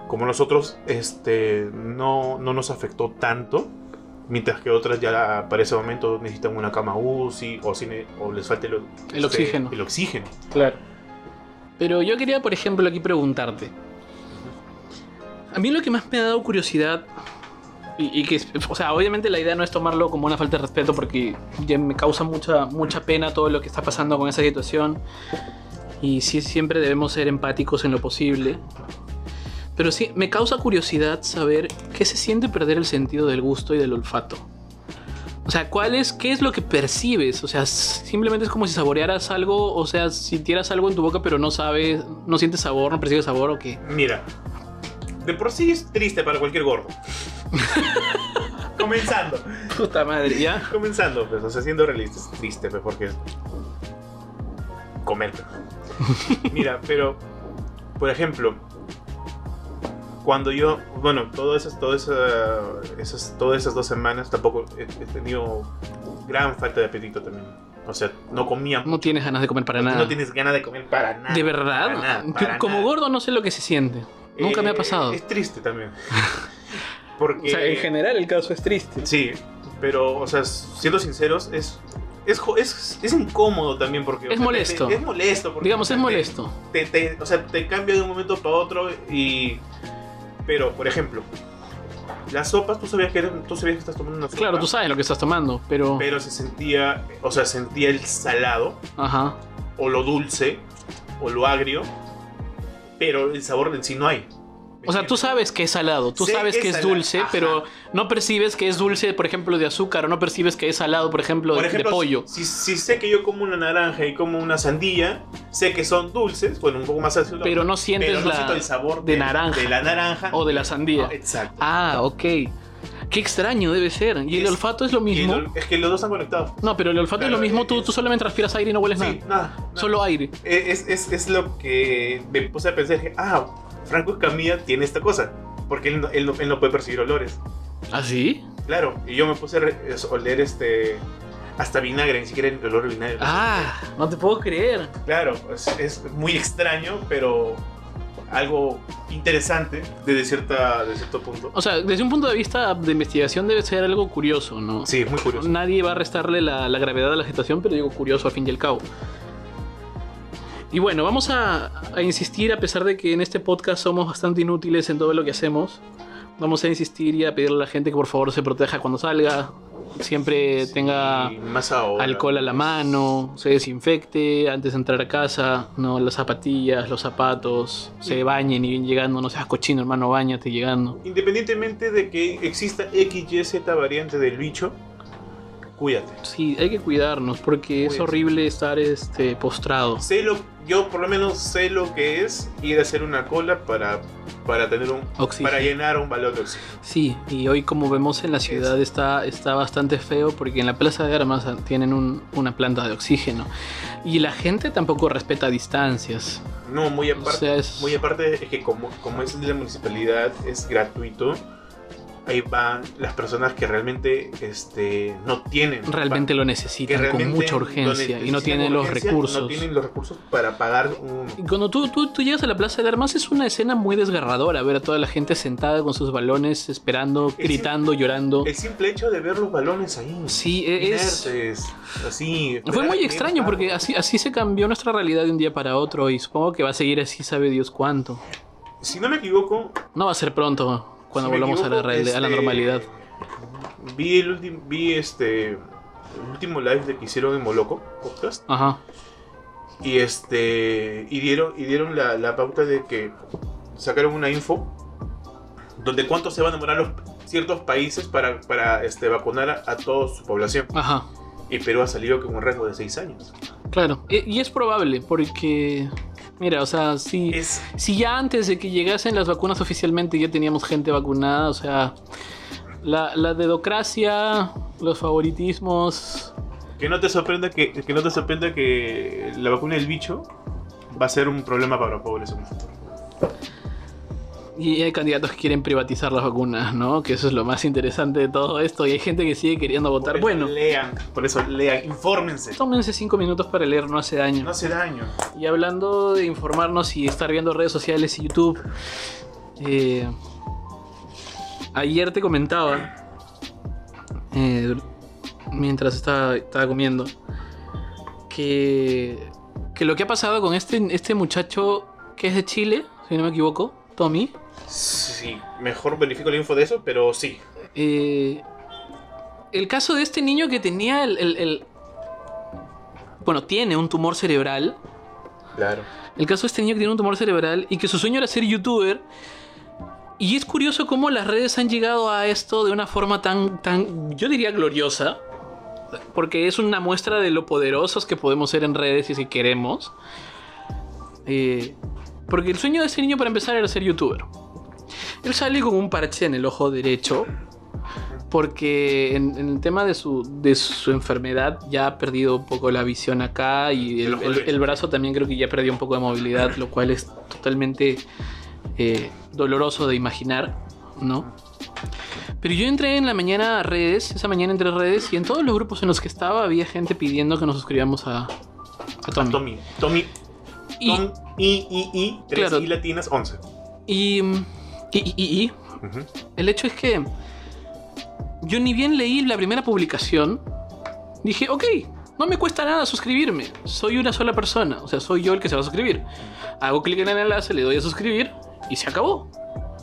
como nosotros este, no, no nos afectó tanto, mientras que otras ya para ese momento necesitan una cama UCI o, si ne- o les falta el, El este, oxígeno. El oxígeno. Claro. Pero yo quería, por ejemplo, aquí preguntarte. A mí lo que más me ha dado curiosidad, y, que, o sea, obviamente la idea no es tomarlo como una falta de respeto porque me causa mucha, mucha pena todo lo que está pasando con esa situación. Y sí, siempre debemos ser empáticos en lo posible. Pero sí, me causa curiosidad saber qué se siente perder el sentido del gusto y del olfato. O sea, ¿cuál es, ¿qué es lo que percibes? O sea, simplemente es como si saborearas algo, o sea, sintieras algo en tu boca pero no sabes, no sientes sabor, no percibes sabor o qué. Mira, de por sí es triste para cualquier gordo. comenzando, Puta madre, ¿ya? comenzando, pues, o sea, siendo realista, es triste, pues, porque comer. pues. Mira, pero, por ejemplo, cuando yo, bueno, todas esas, todas esas, esas, todas esas dos semanas tampoco he, he tenido gran falta de apetito también. O sea, no comía, No tienes ganas de comer para nada. no tienes ganas de comer para nada. ¿De verdad? Para nada, para Como nada. gordo no sé lo que se siente. Nunca me ha Eh, pasado. Es triste también. Porque, O sea, en general el caso es triste. Sí, pero, o sea, siendo sinceros, es. Es, es, es incómodo también porque... o Es sea, molesto. te- es molesto. Porque, Digamos, o sea, es te- molesto. Te, te- o sea, te cambia de un momento para otro y... Pero, por ejemplo, las sopas, tú sabías que, tú sabías que estás tomando una sopa. Claro, tú sabes lo que estás tomando, pero... Pero se sentía, o sea, sentía el salado, Ajá. o lo dulce, o lo agrio, pero el sabor en sí no hay. ¿Me O sea, tú sabes que es salado, tú Sé sabes que que es dulce, ajá. pero no percibes que es dulce, por ejemplo, de azúcar, o no percibes que es salado, por ejemplo, Por de- ejemplo, de pollo. Si, si sé que yo como una naranja y como una sandía, sé que son dulces, bueno, un poco más ácidos. Pero no sientes pero no la- el sabor de naranja. de la naranja O de la sandía. No, exacto. Ah, ok. Qué extraño debe ser. ¿Y el olfato es lo mismo? el- es que los dos están conectados. No, pero el olfato es lo mismo, eh, tú, es- tú solamente respiras aire y no hueles Sí, nada. nada. nada. Solo aire. Es, es, es lo que me puse a pensar, dije, ah, Franco Escamilla tiene esta cosa, porque él no, él no- él no puede percibir olores. ¿Ah, sí? Claro, y yo me puse a oler este... Hasta vinagre, ni siquiera el olor de vinagre. Ah, no te puedo creer. Claro, es, es muy extraño, pero algo interesante desde, cierta, de cierto punto. O sea, desde un punto de vista de investigación debe ser algo curioso, ¿no? Sí, es muy curioso. Nadie va a restarle la, la gravedad de la situación, pero digo curioso al fin y al cabo. Y bueno, vamos a, a insistir, a pesar de que en este podcast somos bastante inútiles en todo lo que hacemos. Vamos a insistir y a pedirle a la gente que por favor se proteja cuando salga. Siempre tenga Y más alcohol a la mano, se desinfecte antes de entrar a casa, no las zapatillas, los zapatos, se bañen y bien llegando, no seas cochino, hermano, bañate llegando. Independientemente de que exista X, Y, Z variante del bicho, cuídate. Sí, hay que cuidarnos porque es Cuídense. horrible estar este postrado. Sé lo, yo por lo menos sé lo que es ir a hacer una cola para, para tener un Oxígeno. para llenar un balón de oxígeno. Sí, y hoy como vemos en la ciudad está, está bastante feo porque en la Plaza de Armas tienen un- una planta de oxígeno y la gente tampoco respeta distancias. No, muy O aparte, sea, es... muy aparte es que como, como es de la municipalidad, es gratuito. Ahí van las personas que realmente este, no tienen. Realmente lo necesitan con mucha urgencia y no tienen los recursos. No tienen los recursos para pagar un... Y cuando tú, tú, tú, llegas a la Plaza de Armas es una escena muy desgarradora, ver a toda la gente sentada con sus balones, esperando, gritando, llorando. El simple hecho de ver los balones ahí. Sí, e-, es... así, Fue muy extraño porque así, así se cambió nuestra realidad de un día para otro y supongo que va a seguir así, sabe Dios cuánto. Si no me equivoco... No va a ser pronto cuando volvamos a, la, a la este, normalidad. Vi el último, vi este el último live de que hicieron en Moloco podcast. Ajá. Y este y dieron y dieron la, la pauta de que sacaron una info donde cuánto se van a demorar los ciertos países para, para este, vacunar a, a toda su población. Ajá. Y Perú ha salido con un rango de 6 años. Claro, y, y es probable porque Mira, o sea, si, Es- si ya antes de que llegasen las vacunas oficialmente ya teníamos gente vacunada, o sea, la, la dedocracia, los favoritismos. Que no te sorprenda que, que no te sorprenda que la vacuna del bicho va a ser un problema para los pobres en un futuro. Y hay candidatos que quieren privatizar las vacunas, ¿no? Que eso es lo más interesante de todo esto. Y hay gente que sigue queriendo votar. Bueno, lean, por eso lean, infórmense. tómense cinco minutos para leer, no hace daño. No hace daño. Y hablando de informarnos y estar viendo redes sociales y YouTube, eh, ayer te comentaba, eh, mientras estaba, estaba comiendo, que, que lo que ha pasado con este, este muchacho que es de Chile, si no me equivoco, Tommy, Sí, mejor verifico la info de eso, pero sí. eh, el caso de este niño que tenía el- el- el bueno, tiene un tumor cerebral. Claro. El caso de este niño que tiene un tumor cerebral y que su sueño era ser youtuber. Y es curioso cómo las redes han llegado a esto de una forma tan, tan, yo diría gloriosa. Porque es una muestra de lo poderosos que podemos ser en redes si es que queremos. Eh, porque el sueño de ese niño para empezar era ser youtuber. Él sale con un parche en el ojo derecho. Porque en, en el tema de su, de su enfermedad ya ha perdido un poco la visión acá y El brazo también creo que ya perdió un poco de movilidad, lo cual es totalmente eh, doloroso de imaginar, ¿no? Pero yo entré en la mañana a redes, esa mañana entré a redes y en todos los grupos en los que estaba había gente pidiendo que nos suscribamos a, a Tommy. Tommy. Tommy. Y, Tom, I, I, I, 3 Claro. I latinas, 11. y, y, y- y- el hecho es que yo ni bien leí la primera publicación, dije, ok, no me cuesta nada suscribirme. Soy una sola persona, o sea, soy yo el que se va a suscribir. Hago clic en el enlace, le doy a suscribir y se acabó.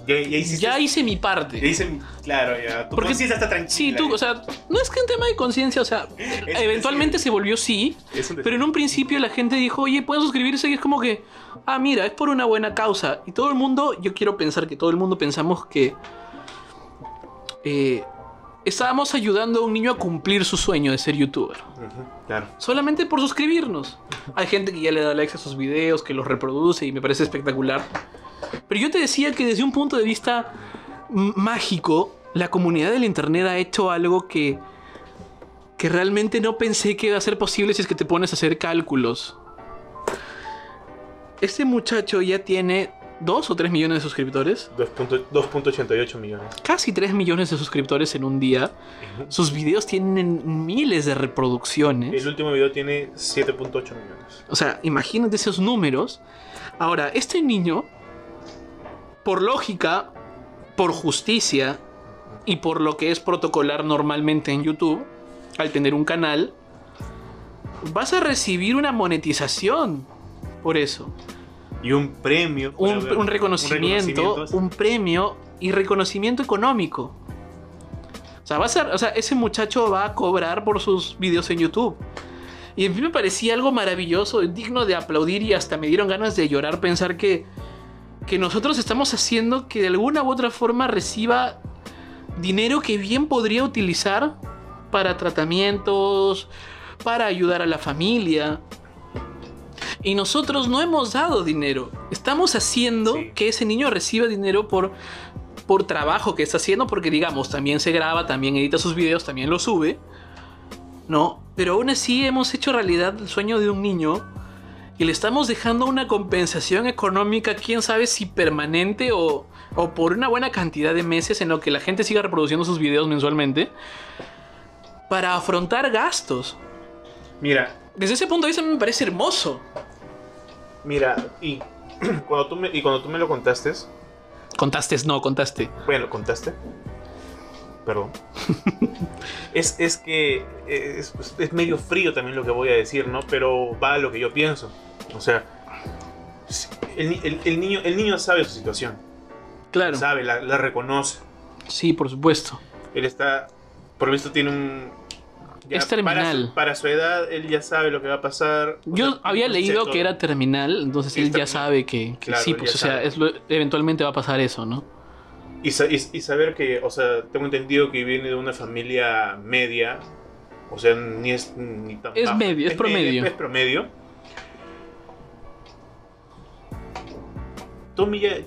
Ya, ya hiciste. Ya hice mi parte. Ya hice. Claro, ya. Tu Porque- conciencia está tranquila. Sí, tú, o sea, no es que un tema de conciencia, o sea, eventualmente se volvió sí, pero en un principio la gente dijo, oye, pueden suscribirse y es como que, ah, mira, es por una buena causa. Y todo el mundo, yo quiero pensar que todo el mundo pensamos que eh, estábamos ayudando a un niño a cumplir su sueño de ser youtuber. Claro. Solamente por suscribirnos. Hay gente que ya le da likes a sus videos, que los reproduce y me parece espectacular. Pero yo te decía que desde un punto de vista mágico, la comunidad del internet ha hecho algo que, que realmente no pensé que iba a ser posible si es que te pones a hacer cálculos. Este muchacho ya tiene 2 o 3 millones de suscriptores. 2.- 2.88 millones. Casi 3 millones de suscriptores en un día. Sus videos tienen miles de reproducciones. El último video tiene 7.8 millones. O sea, imagínate esos números. Ahora, este niño, por lógica, por justicia y por lo que es protocolar normalmente en YouTube, al tener un canal, vas a recibir una monetización por eso. Y un premio. Un, haber- un reconocimiento, reconocimiento. un premio y reconocimiento económico. O sea, va a ser, o sea, ese muchacho va a cobrar por sus videos en YouTube. Y a mí me parecía algo maravilloso, digno de aplaudir y hasta me dieron ganas de llorar pensar que, que nosotros estamos haciendo que de alguna u otra forma reciba dinero que bien podría utilizar para tratamientos, para ayudar a la familia. Y nosotros no hemos dado dinero. Estamos haciendo Sí. que ese niño reciba dinero por, por trabajo que está haciendo, porque digamos, también se graba, también edita sus videos, también los sube. ¿No? Pero aún así hemos hecho realidad el sueño de un niño y le estamos dejando una compensación económica, quién sabe si permanente o, o por una buena cantidad de meses en lo que la gente siga reproduciendo sus videos mensualmente, para afrontar gastos. Mira, Desde ese punto de vista me parece hermoso. mira, y cuando tú me, y cuando tú me lo contaste, Contaste, no, contaste. bueno, contaste, perdón, es, es que es, es medio frío también lo que voy a decir, ¿no? Pero va a lo que yo pienso. O sea, el, ni- el- el niño, el niño sabe su situación, Claro. sabe, la, la reconoce. Sí, por supuesto. Él está, por lo visto tiene un... Es Para terminal. su, para su edad, él ya sabe lo que va a pasar. Yo sea, había leído que era terminal, entonces él ya sabe que, que Claro, sí, pues, o sea, sabe. es lo- eventualmente va a pasar eso, ¿no? Y, sa- y- y saber que, o sea, tengo entendido que viene de una familia media, o sea, ni es ni tan Es baja. medio, es promedio. media, es promedio. Tommy ya,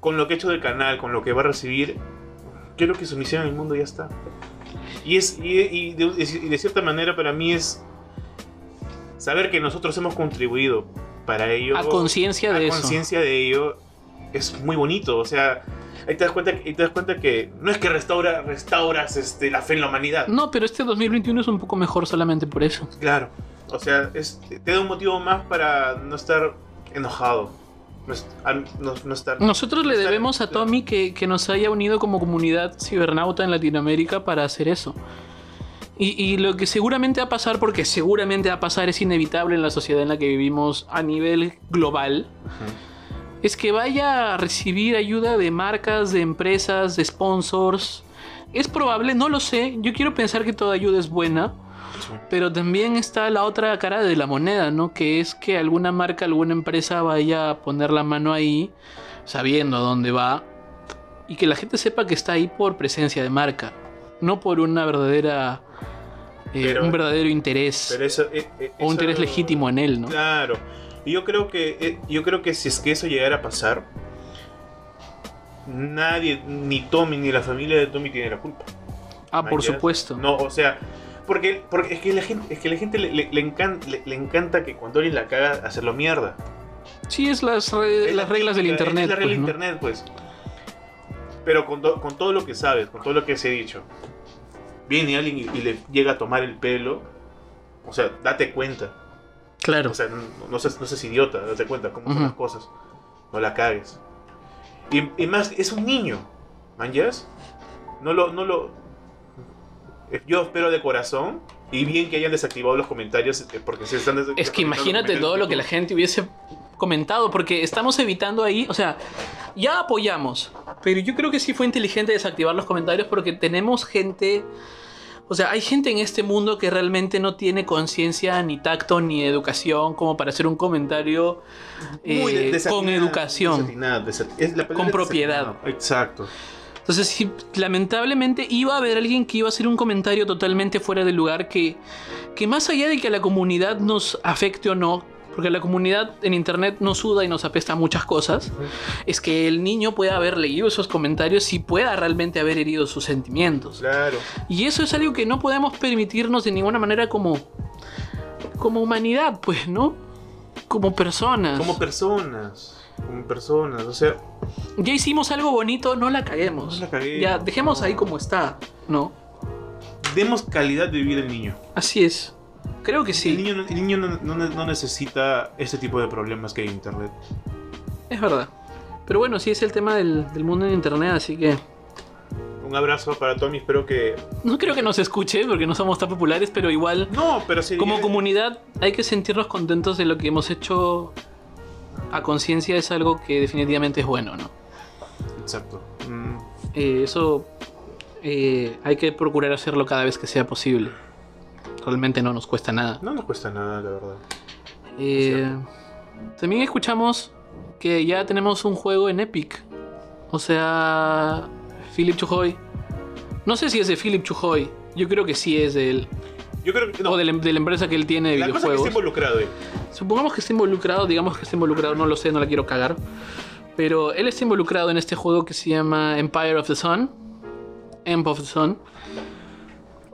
con lo que ha hecho del canal, con lo que va a recibir, creo que su misión en el mundo ya está. Y, es, y, y de, y de cierta manera para mí es saber que nosotros hemos contribuido para ello. A conciencia de a eso. conciencia de ello es muy bonito. O sea, ahí te das cuenta, ahí te das cuenta que no es que restaura, restauras este, la fe en la humanidad. No, pero este 2021 es un poco mejor solamente por eso. Claro. O sea, es, te da un motivo más para no estar enojado. No, no- estar. Nosotros le debemos a Tommy que, que nos haya unido como comunidad cibernauta en Latinoamérica para hacer eso. Y, y lo que seguramente va a pasar, porque seguramente va a pasar, es inevitable en la sociedad en la que vivimos a nivel global, es que vaya a recibir ayuda de marcas, de empresas, de sponsors. Es probable, no lo sé. Yo quiero pensar que toda ayuda es buena. Sí. Pero también está la otra cara de la moneda, ¿no? Que es que alguna marca, alguna empresa vaya a poner la mano ahí, sabiendo a dónde va, y que la gente sepa que está ahí por presencia de marca, no por una verdadera, eh, Pero- un verdadero interés Pero eso, eh, eh, o un interés legítimo en él, ¿no? Claro. Yo creo que yo creo que si es que eso llegara a pasar, nadie, ni Tommy ni la familia de Tommy tiene la culpa. Ah, por supuesto. No, o sea, porque, porque es que la gente, es que la gente le, le- le encan- le- encanta que cuando alguien la caga hacerlo mierda. Sí, es las, re- Es la las reglas del internet. Es la regla pues, del ¿no? internet, pues. Pero con, to- con todo lo que sabes, con todo lo que se ha dicho, viene alguien y, y le llega a tomar el pelo. O sea, date cuenta. Claro. O sea, no, no seas, no seas idiota, date cuenta cómo son Ujú. las cosas. No la cagues. Y, y más, es un niño. ¿Manjas? No lo, no lo. Yo espero de corazón. Y bien que hayan desactivado los comentarios. eh, Porque se están Es que imagínate todo lo que la gente hubiese comentado, porque estamos evitando ahí, o sea, ya apoyamos, pero yo creo que sí fue inteligente desactivar los comentarios porque tenemos gente, o sea, hay gente en este mundo que realmente no tiene conciencia, ni tacto, ni educación como para hacer un comentario Muy eh, con desatinado, educación. desatinado, desat- es la Con propiedad. desatinado. Exacto. Entonces, sí, lamentablemente iba a haber alguien que iba a hacer un comentario totalmente fuera de lugar que, que más allá de que a la comunidad nos afecte o no, porque la comunidad en internet nos suda y nos apesta muchas cosas, es que el niño pueda haber leído esos comentarios y pueda realmente haber herido sus sentimientos. Claro. Y eso es algo que no podemos permitirnos de ninguna manera como, como humanidad, pues, ¿no? Como personas. Como personas. Como personas. O sea, ya hicimos algo bonito, no la caguemos. No la caguemos. Ya, dejemos ahí como está, ¿no? demos calidad de vida al niño. Así es. Creo que El sí, niño, el niño no, necesita este tipo de problemas que hay en internet. es verdad. Pero bueno, sí es el tema del, del mundo en internet, así que Un abrazo para Tommy, espero que... no creo que nos escuche porque no somos tan populares, pero igual No, pero sí... como comunidad hay que sentirnos contentos de lo que hemos hecho a conciencia es algo que definitivamente es bueno, ¿no? Exacto. Mm, Eh, eso eh, hay que procurar hacerlo cada vez que sea posible. Realmente no nos cuesta nada. no nos cuesta nada, la verdad. Eh, también escuchamos que ya tenemos un juego en Epic. O sea, Philip Chujoy. No sé si es de Philip Chujoy. Yo creo que sí es de él. Yo creo que... No, O de la, de la empresa que él tiene de la cosa que videojuegos. está involucrado ahí. Supongamos que está involucrado, digamos que está involucrado, no lo sé, no la quiero cagar. Pero él está involucrado en este juego que se llama Empire of the Sun. Emp of the Sun.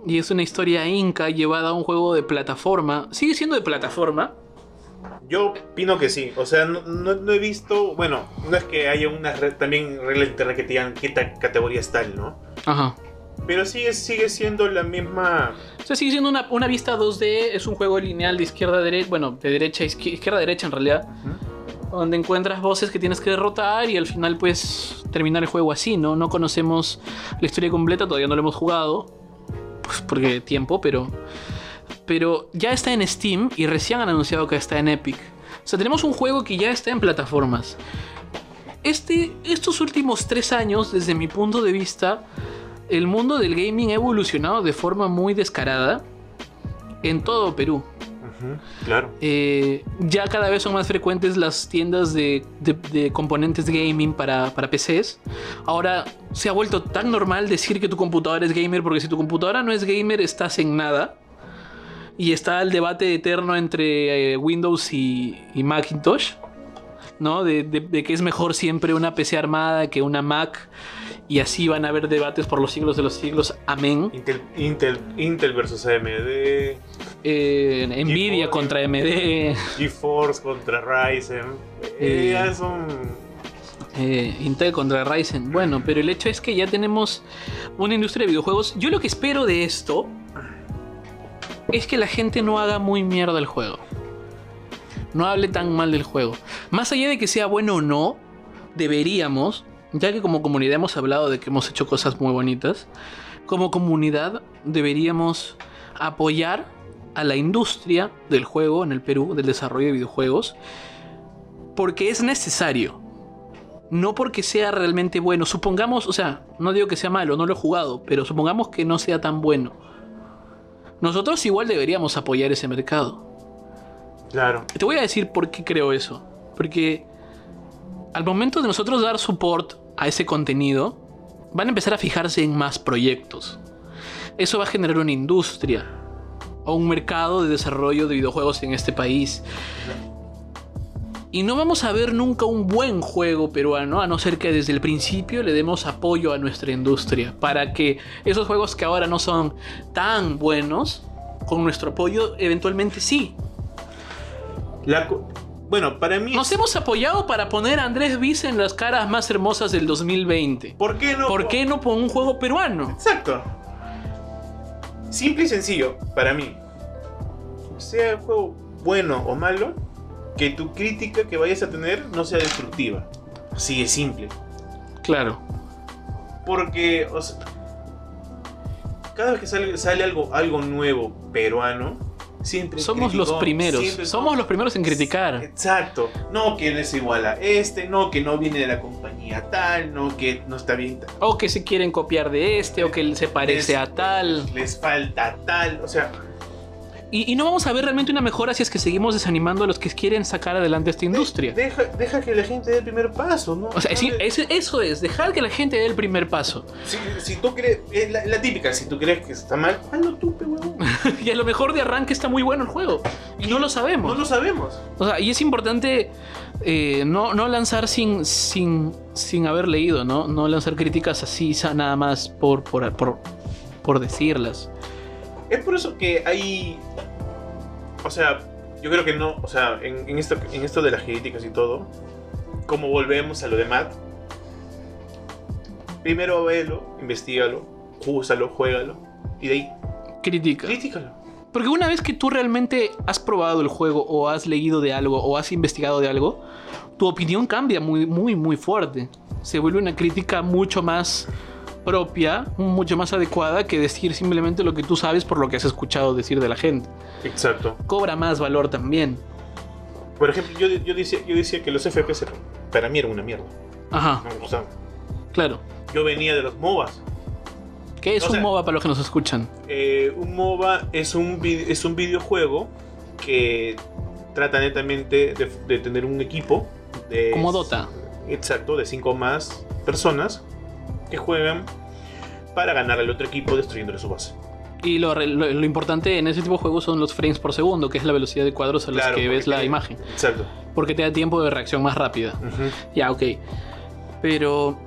Y es una historia inca llevada a un juego de plataforma. Sigue siendo de plataforma. Yo opino que sí. O sea, no, no- no he visto. Bueno, no es que haya una re- también internet que te digan qué categoría es tal, ¿no? Ajá. Pero sigue, sigue siendo la misma. O sea, sigue siendo una, una vista 2D, es un juego lineal de izquierda a derecha, bueno, de derecha a izquier- izquierda a derecha en realidad, donde encuentras voces que tienes que derrotar y al final pues terminar el juego así, ¿no? No conocemos la historia completa, todavía no lo hemos jugado, pues porque tiempo, pero, pero ya está en Steam y recién han anunciado que está en Epic. O sea, tenemos un juego que ya está en plataformas. Este, estos últimos tres años, desde mi punto de vista, el mundo del gaming ha evolucionado de forma muy descarada en todo Perú. Claro. Eh, ya cada vez son más frecuentes las tiendas de, de- de componentes gaming para, para PCs. Ahora se ha vuelto tan normal decir que tu computadora es gamer porque si tu computadora no es gamer estás en nada. Y está el debate eterno entre eh, Windows y, y Macintosh. ¿No? De, de- de que es mejor siempre una PC armada que una Mac. Y así van a haber debates por los siglos de los siglos. Amén. Intel, Intel, Intel versus AMD, Eh, Nvidia GeForce. contra AMD. GeForce contra Ryzen. Eh, Eh, ya son. Eh, Intel contra Ryzen. Bueno, pero el hecho es que ya tenemos una industria de videojuegos. Yo lo que espero de esto es que la gente no haga muy mierda el juego. No hable tan mal del juego. Más allá de que sea bueno o no, deberíamos, ya que como comunidad hemos hablado de que hemos hecho cosas muy bonitas, como comunidad deberíamos apoyar a la industria del juego en el Perú, del desarrollo de videojuegos, porque es necesario no porque sea realmente bueno. Supongamos, o sea, no digo que sea malo, no lo he jugado, pero supongamos que no sea tan bueno. Nosotros igual deberíamos apoyar ese mercado. Claro. Te voy a decir por qué creo eso. Porque al momento de nosotros dar support a ese contenido, van a empezar a fijarse en más proyectos. Eso va a generar una industria o un mercado de desarrollo de videojuegos en este país. Y no vamos a ver nunca un buen juego peruano a no ser que desde el principio le demos apoyo a nuestra industria para que esos juegos que ahora no son tan buenos, con nuestro apoyo eventualmente sí. La bueno, para mí. Nos hemos apoyado para poner a Andrés Vice en las caras más hermosas del 2020. ¿Por qué no? ¿Por qué no pon un juego peruano? Exacto. Simple y sencillo, para mí. Sea el juego bueno o malo, que tu crítica que vayas a tener no sea destructiva. Así de simple. Claro. Porque, o sea, cada vez que sale, sale algo, algo nuevo peruano, siempre Somos los primeros. siempre Somos los primeros en criticar. Exacto. No que no es igual a este, no que no viene de la compañía tal, no que no está bien tal. O que se quieren copiar de este, o que se parece Les- a tal. Les falta tal, o sea, Y, y no vamos a ver realmente una mejora si es que seguimos desanimando a los que quieren sacar adelante esta industria. Deja, deja que la gente dé el primer paso, ¿no? O sea, No eso es, dejar que la gente dé el primer paso. si, si tú crees, es la, la típica, si tú crees que está mal, hazlo tú, pe huevón. Y a lo mejor de arranque está muy bueno el juego. Y no lo sabemos. No lo sabemos. O sea, y es importante eh, no, no lanzar sin, sin, sin haber leído, ¿no? No lanzar críticas así nada más por, por, por, por decirlas. Es por eso que hay. O sea, yo creo que no. O sea, en, en esto, en esto de las críticas y todo, como volvemos a lo de Matt, primero velo, investigalo, úsalo, juégalo, y de ahí, Critica. críticalo. Porque una vez que tú realmente has probado el juego o has leído de algo o has investigado de algo, tu opinión cambia muy, muy, muy fuerte. Se vuelve una crítica mucho más propia, mucho más adecuada que decir simplemente lo que tú sabes por lo que has escuchado decir de la gente. Exacto. Cobra más valor también. Por ejemplo, yo, yo, decía, yo decía que los FPS para mí eran una mierda. Ajá, No me gustaban. claro. Yo venía de los MOBAs. ¿Qué es O un MOBA para los que nos escuchan? Eh, un MOBA es un, es un videojuego que trata netamente de, de tener un equipo. De, Como Dota. Exacto, de cinco más personas que juegan para ganar al otro equipo destruyéndole su base. Y lo, lo- lo importante en ese tipo de juegos son los frames por segundo, que es la velocidad de cuadros a los Claro, que ves la imagen. Exacto. Porque te da tiempo de reacción más rápida. Ya, ok. Pero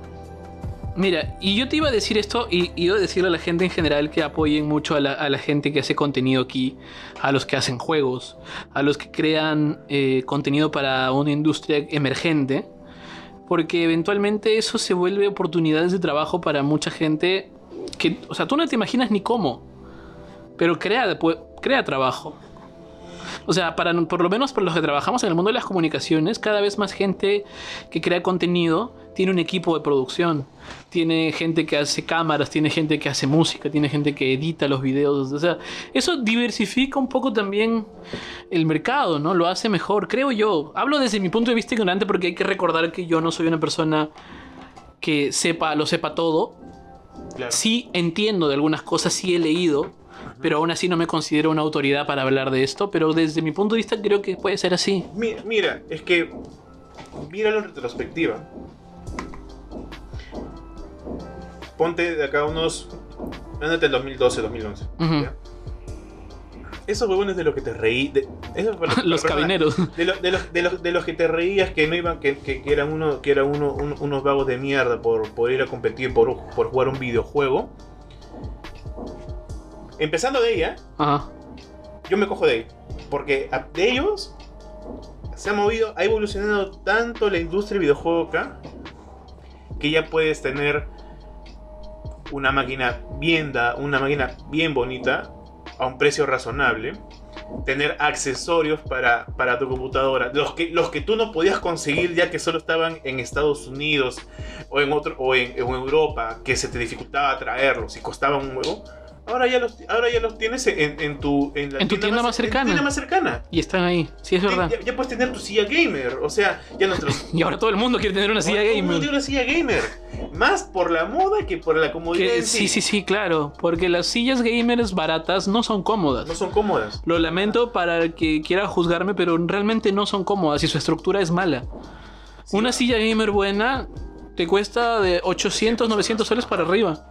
Mira, y yo te iba a decir esto y iba a decirle a la gente en general que apoyen mucho a la, a la gente que hace contenido aquí, a los que hacen juegos, a los que crean eh, contenido para una industria emergente, porque eventualmente eso se vuelve oportunidades de trabajo para mucha gente que, o sea, tú no te imaginas ni cómo, pero crea, pu- crea trabajo. O sea, para, por lo menos para los que trabajamos en el mundo de las comunicaciones, cada vez más gente que crea contenido tiene un equipo de producción. Tiene gente que hace cámaras, tiene gente que hace música, tiene gente que edita los videos. O sea, eso diversifica un poco también el mercado, ¿no? Lo hace mejor, creo yo. Hablo desde mi punto de vista ignorante porque hay que recordar que yo no soy una persona que sepa, lo sepa todo. Claro. Sí entiendo de algunas cosas, sí he leído, pero aún así no me considero una autoridad para hablar de esto. Pero desde mi punto de vista creo que puede ser así. Mi- Mira, es que. Míralo en retrospectiva. Ponte de acá unos. Ándate el 2012, 2011. Ujú. ¿ya? Esos huevones de los que te reí. De, esos- Los perdona, cabineros. De, lo- de los, de, los, de los que te reías que no iban, que, que, que eran, uno, que eran uno, un- unos vagos de mierda por, por ir a competir, por, por jugar un videojuego. Empezando de ella, Ajá. yo me cojo de ahí. Porque a- de ellos se ha movido, ha evolucionado tanto la industria acá que ya puedes tener una máquina bien da, una máquina bien bonita a un precio razonable. Tener accesorios para, para tu computadora, los que, los que tú no podías conseguir ya que solo estaban en Estados Unidos o en, otro, o en, en Europa, que se te dificultaba traerlos y costaban un huevo. Ahora ya los, ahora ya los tienes en, en tu, en la En tu tienda más en tu cercana. tienda más cercana. Y están ahí. Sí, es verdad. Ya, ya puedes tener tu silla gamer. O sea, ya nuestros. Y ahora todo el mundo quiere tener una silla Todo el mundo gamer. tiene una silla gamer. Más por la moda que por la comodidad. Que- en sí, sí, sí, claro. Porque las sillas gamers baratas no son cómodas. No son cómodas. Lo lamento para el que quiera juzgarme, pero realmente no son cómodas y su estructura es mala. Sí, Una silla gamer buena te cuesta de 800, 900 soles para arriba.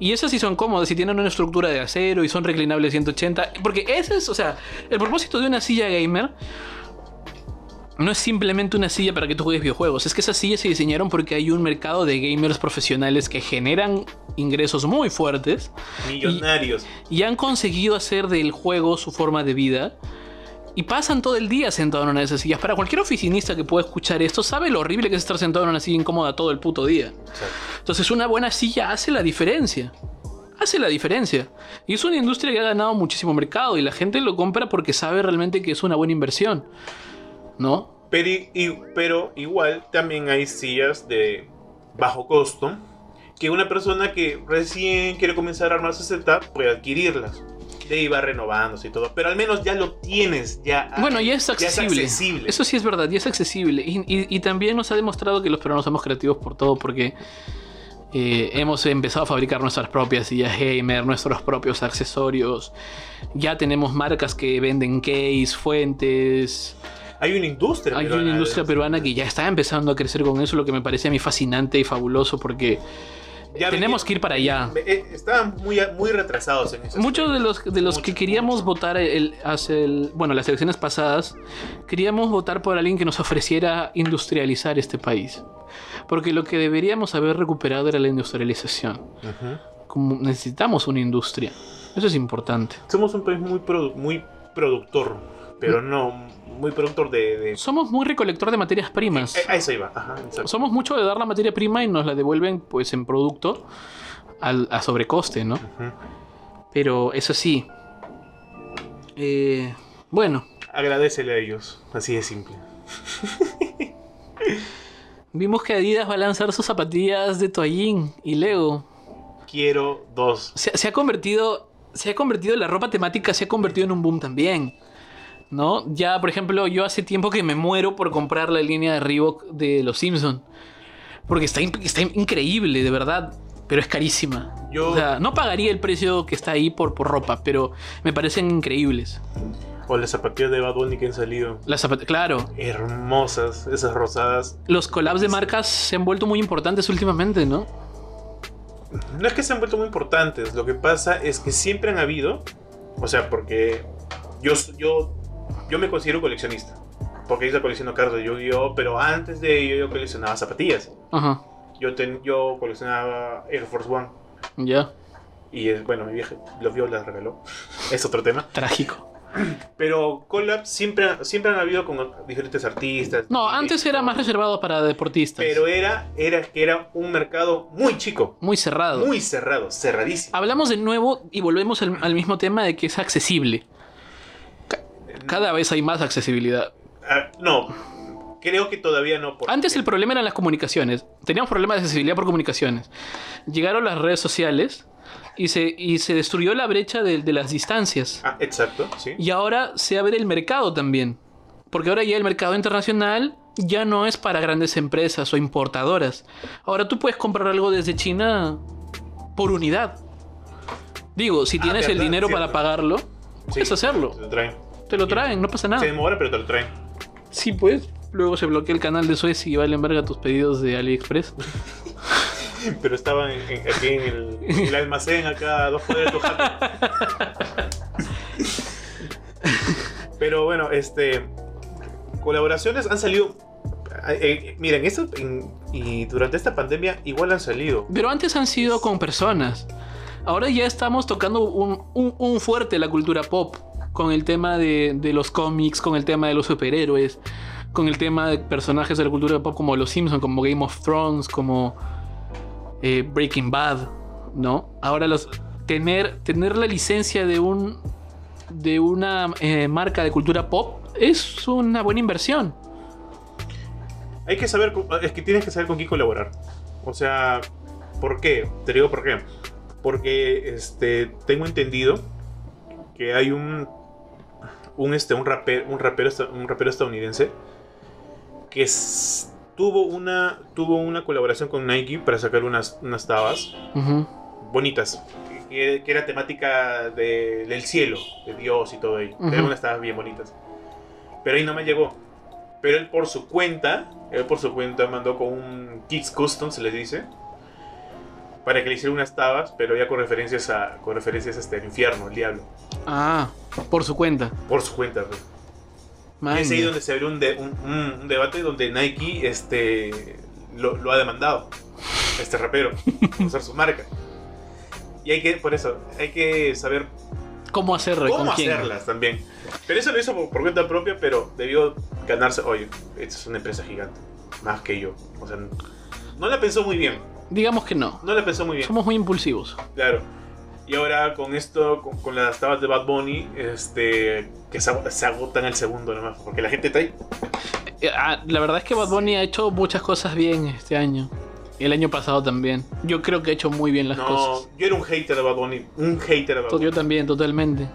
Y esas sí son cómodas, y tienen una estructura de acero y son reclinables 180. Porque ese es, o sea, el propósito de una silla gamer no es simplemente una silla para que tú juegues videojuegos. Es que esas sillas se diseñaron porque hay un mercado de gamers profesionales que generan ingresos muy fuertes Millonarios. y han conseguido hacer del juego su forma de vida. Y pasan todo el día sentado en una de esas sillas. Para cualquier oficinista que pueda escuchar esto, sabe lo horrible que es estar sentado en una silla incómoda todo el puto día. Exacto. Entonces una buena silla hace la diferencia. Hace la diferencia. Y es una industria que ha ganado muchísimo mercado y la gente lo compra porque sabe realmente que es una buena inversión. ¿No? Pero igual también hay sillas de bajo costo que una persona que recién quiere comenzar a armar su setup puede adquirirlas. Va renovándose y todo. Pero al menos ya lo tienes. Ya, Bueno, ya es ya accesible. accesible. Eso sí es verdad, ya es accesible. Y, y- y también nos ha demostrado que los peruanos somos creativos por todo, porque eh, hemos empezado a fabricar nuestras propias sillas gamer, nuestros propios accesorios. Ya tenemos marcas que venden case, fuentes. Hay una industria. Hay peruana una de- industria peruana que ya está empezando a crecer con eso, lo que me parece a mí fascinante y fabuloso, porque Ya tenemos venía- que ir para allá. eh, Estaban muy, muy retrasados en eso. Muchos de los, de los que queríamos mucho. votar el, hace el- bueno, las elecciones pasadas, queríamos votar por alguien que nos ofreciera industrializar este país. Porque lo que deberíamos haber recuperado era la industrialización. Como necesitamos una industria. Eso es importante. Somos un país muy, produ- muy productor, pero Mm. no muy productor de... de- Somos muy recolector de materias primas. Eh, A eso iba. Ajá. Somos mucho de dar la materia prima y nos la devuelven pues en producto al- a sobrecoste, ¿no? Pero eso sí. Eh, bueno, Agradecele a ellos, así de simple. vimos que Adidas va a lanzar sus zapatillas de toallín y Lego. Quiero dos. Se, se ha convertido. Se ha convertido. La ropa temática se ha convertido en un boom también. ¿No? Ya, por ejemplo, yo hace tiempo que me muero por comprar la línea de Reebok de los Simpsons. Porque está, está increíble, de verdad. Pero es carísima. Yo- O sea, no pagaría el precio que está ahí por, por ropa, pero me parecen increíbles. O las zapatillas de Bad Bunny que han salido. Las zapatillas, claro. Hermosas, esas rosadas. Los collabs de marcas se han vuelto muy importantes últimamente, ¿no? No es que se han vuelto muy importantes, lo que pasa es que siempre han habido. O sea, porque yo, yo, yo me considero coleccionista. Porque yo colecciono cartas de Yu-Gi-Oh! Pero antes de ello yo coleccionaba zapatillas. Ajá. Yo, ten- yo coleccionaba Air Force One. Ya, Y es, bueno, mi vieja los vio, las regaló. Es otro tema. trágico. Pero collabs siempre, siempre han habido con diferentes artistas. No, Y- antes era más reservado para deportistas. Pero era, era que era un mercado muy chico, muy cerrado. muy cerrado, cerradísimo. Hablamos de nuevo y volvemos al, al mismo tema de que es accesible. Ca- Cada vez hay más accesibilidad. Ah, no, creo que todavía no. porque- Antes el problema eran las comunicaciones. Teníamos problemas de accesibilidad por comunicaciones. Llegaron las redes sociales y se, y se destruyó la brecha de, de las distancias. Ah, exacto, sí. Y ahora se abre el mercado también. Porque ahora ya el mercado internacional ya no es para grandes empresas o importadoras. Ahora tú puedes comprar algo desde China por unidad. Digo, si Ah, tienes el dinero cierto. para pagarlo, Sí, puedes hacerlo. Traen. Te lo traen, no pasa nada. Se demora, pero te lo traen. Sí, pues. Luego se bloquea el canal de Suez y valen verga tus pedidos de AliExpress. Pero estaba en- en- aquí en el, en el almacén, acá a dos cuadras de tu jato. Pero bueno, este. Colaboraciones han salido. eh, eh, miren, esto en- y durante esta pandemia igual han salido. Pero antes han sido con personas. Ahora ya estamos tocando un, un- un fuerte la cultura pop. Con el tema de, de los cómics, con el tema de los superhéroes, con el tema de personajes de la cultura pop como Los Simpsons, como Game of Thrones, como eh, Breaking Bad, ¿no? Ahora los, tener, tener la licencia de un de una eh, marca de cultura pop es una buena inversión. Hay que saber, es que tienes que saber con quién colaborar. O sea, ¿por qué? Te digo por qué. Porque este, tengo entendido que hay un, un, este, un, rapero, un, rapero, un rapero estadounidense que tuvo una, tuvo una colaboración con Nike para sacar unas, unas tabas bonitas. Que, que era temática de- del cielo, de Dios y todo ello. Eran unas tabas bien bonitas. Pero ahí no me llegó. Pero él por su cuenta, él por su cuenta mandó con un Kids Custom, se les dice, para que le hiciera unas tabas, pero ya con referencias a, con referencias hasta el infierno, el diablo. Ah, por su cuenta. Por su cuenta, pues. Y es ahí donde se abrió un, de- un- un- un debate donde Nike este, lo, lo ha demandado, este rapero, por usar su marca. Y hay que, por eso, hay que saber ¿Cómo hacerlo? cómo hacerlas también. Pero eso lo hizo por, por cuenta propia, pero debió ganarse. Oye, esta es una empresa gigante, más que yo. O sea, no la pensó muy bien. Digamos que no. No la pensó muy bien, Somos muy impulsivos. claro. Y ahora con esto, con, con las tabas de Bad Bunny, este, que se, se agotan al segundo nomás, porque la gente está ahí. Eh, ah, La verdad es que Bad Bunny ha hecho muchas cosas bien este año. Y el año pasado también. Yo creo que ha hecho muy bien las No, cosas. yo era un hater de Bad Bunny, un hater de Bad Bunny. Yo también, totalmente.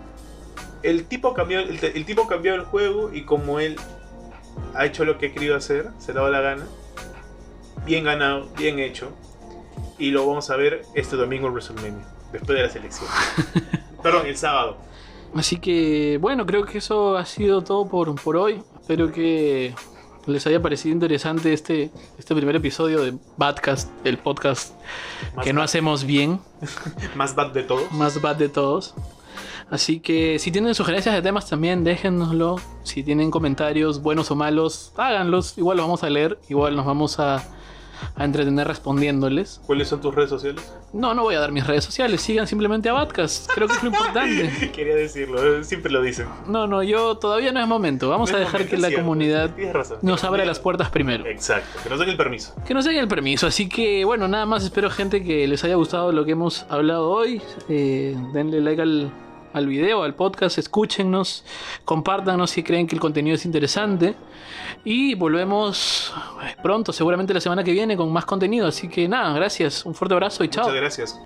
El tipo cambió, el, el tipo cambió el juego y como él ha hecho lo que ha querido hacer, se le ha dado la gana. Bien ganado, bien hecho. Y lo vamos a ver este domingo en WrestleMania, después de la selección. Perdón, el sábado. Así que, bueno, creo que eso ha sido todo por, por hoy. Espero que les haya parecido interesante este, este primer episodio de Badcast, el podcast Más, que no bad, hacemos bien, más bad de todos. más bad de todos. Así que si tienen sugerencias de temas también, déjennoslo. Si tienen comentarios buenos o malos, háganlos. Igual los vamos a leer. Igual nos vamos a, a entretener respondiéndoles. ¿Cuáles son tus redes sociales? No, no voy a dar mis redes sociales. Sigan simplemente a Badcast. Creo que es lo importante. Quería decirlo, siempre lo dicen. No, no, yo todavía no es momento. Vamos No a dejar que la cierto, comunidad razón. nos abra las puertas primero. Exacto, que nos den el permiso. Que nos den el permiso. Así que, bueno, nada más espero, gente, que les haya gustado lo que hemos hablado hoy. Eh, denle like al, al video, al podcast, escúchennos, compártanos si creen que el contenido es interesante. Y volvemos eh, pronto, seguramente la semana que viene, con más contenido. Así que nada, gracias, un fuerte abrazo y chao. Muchas gracias.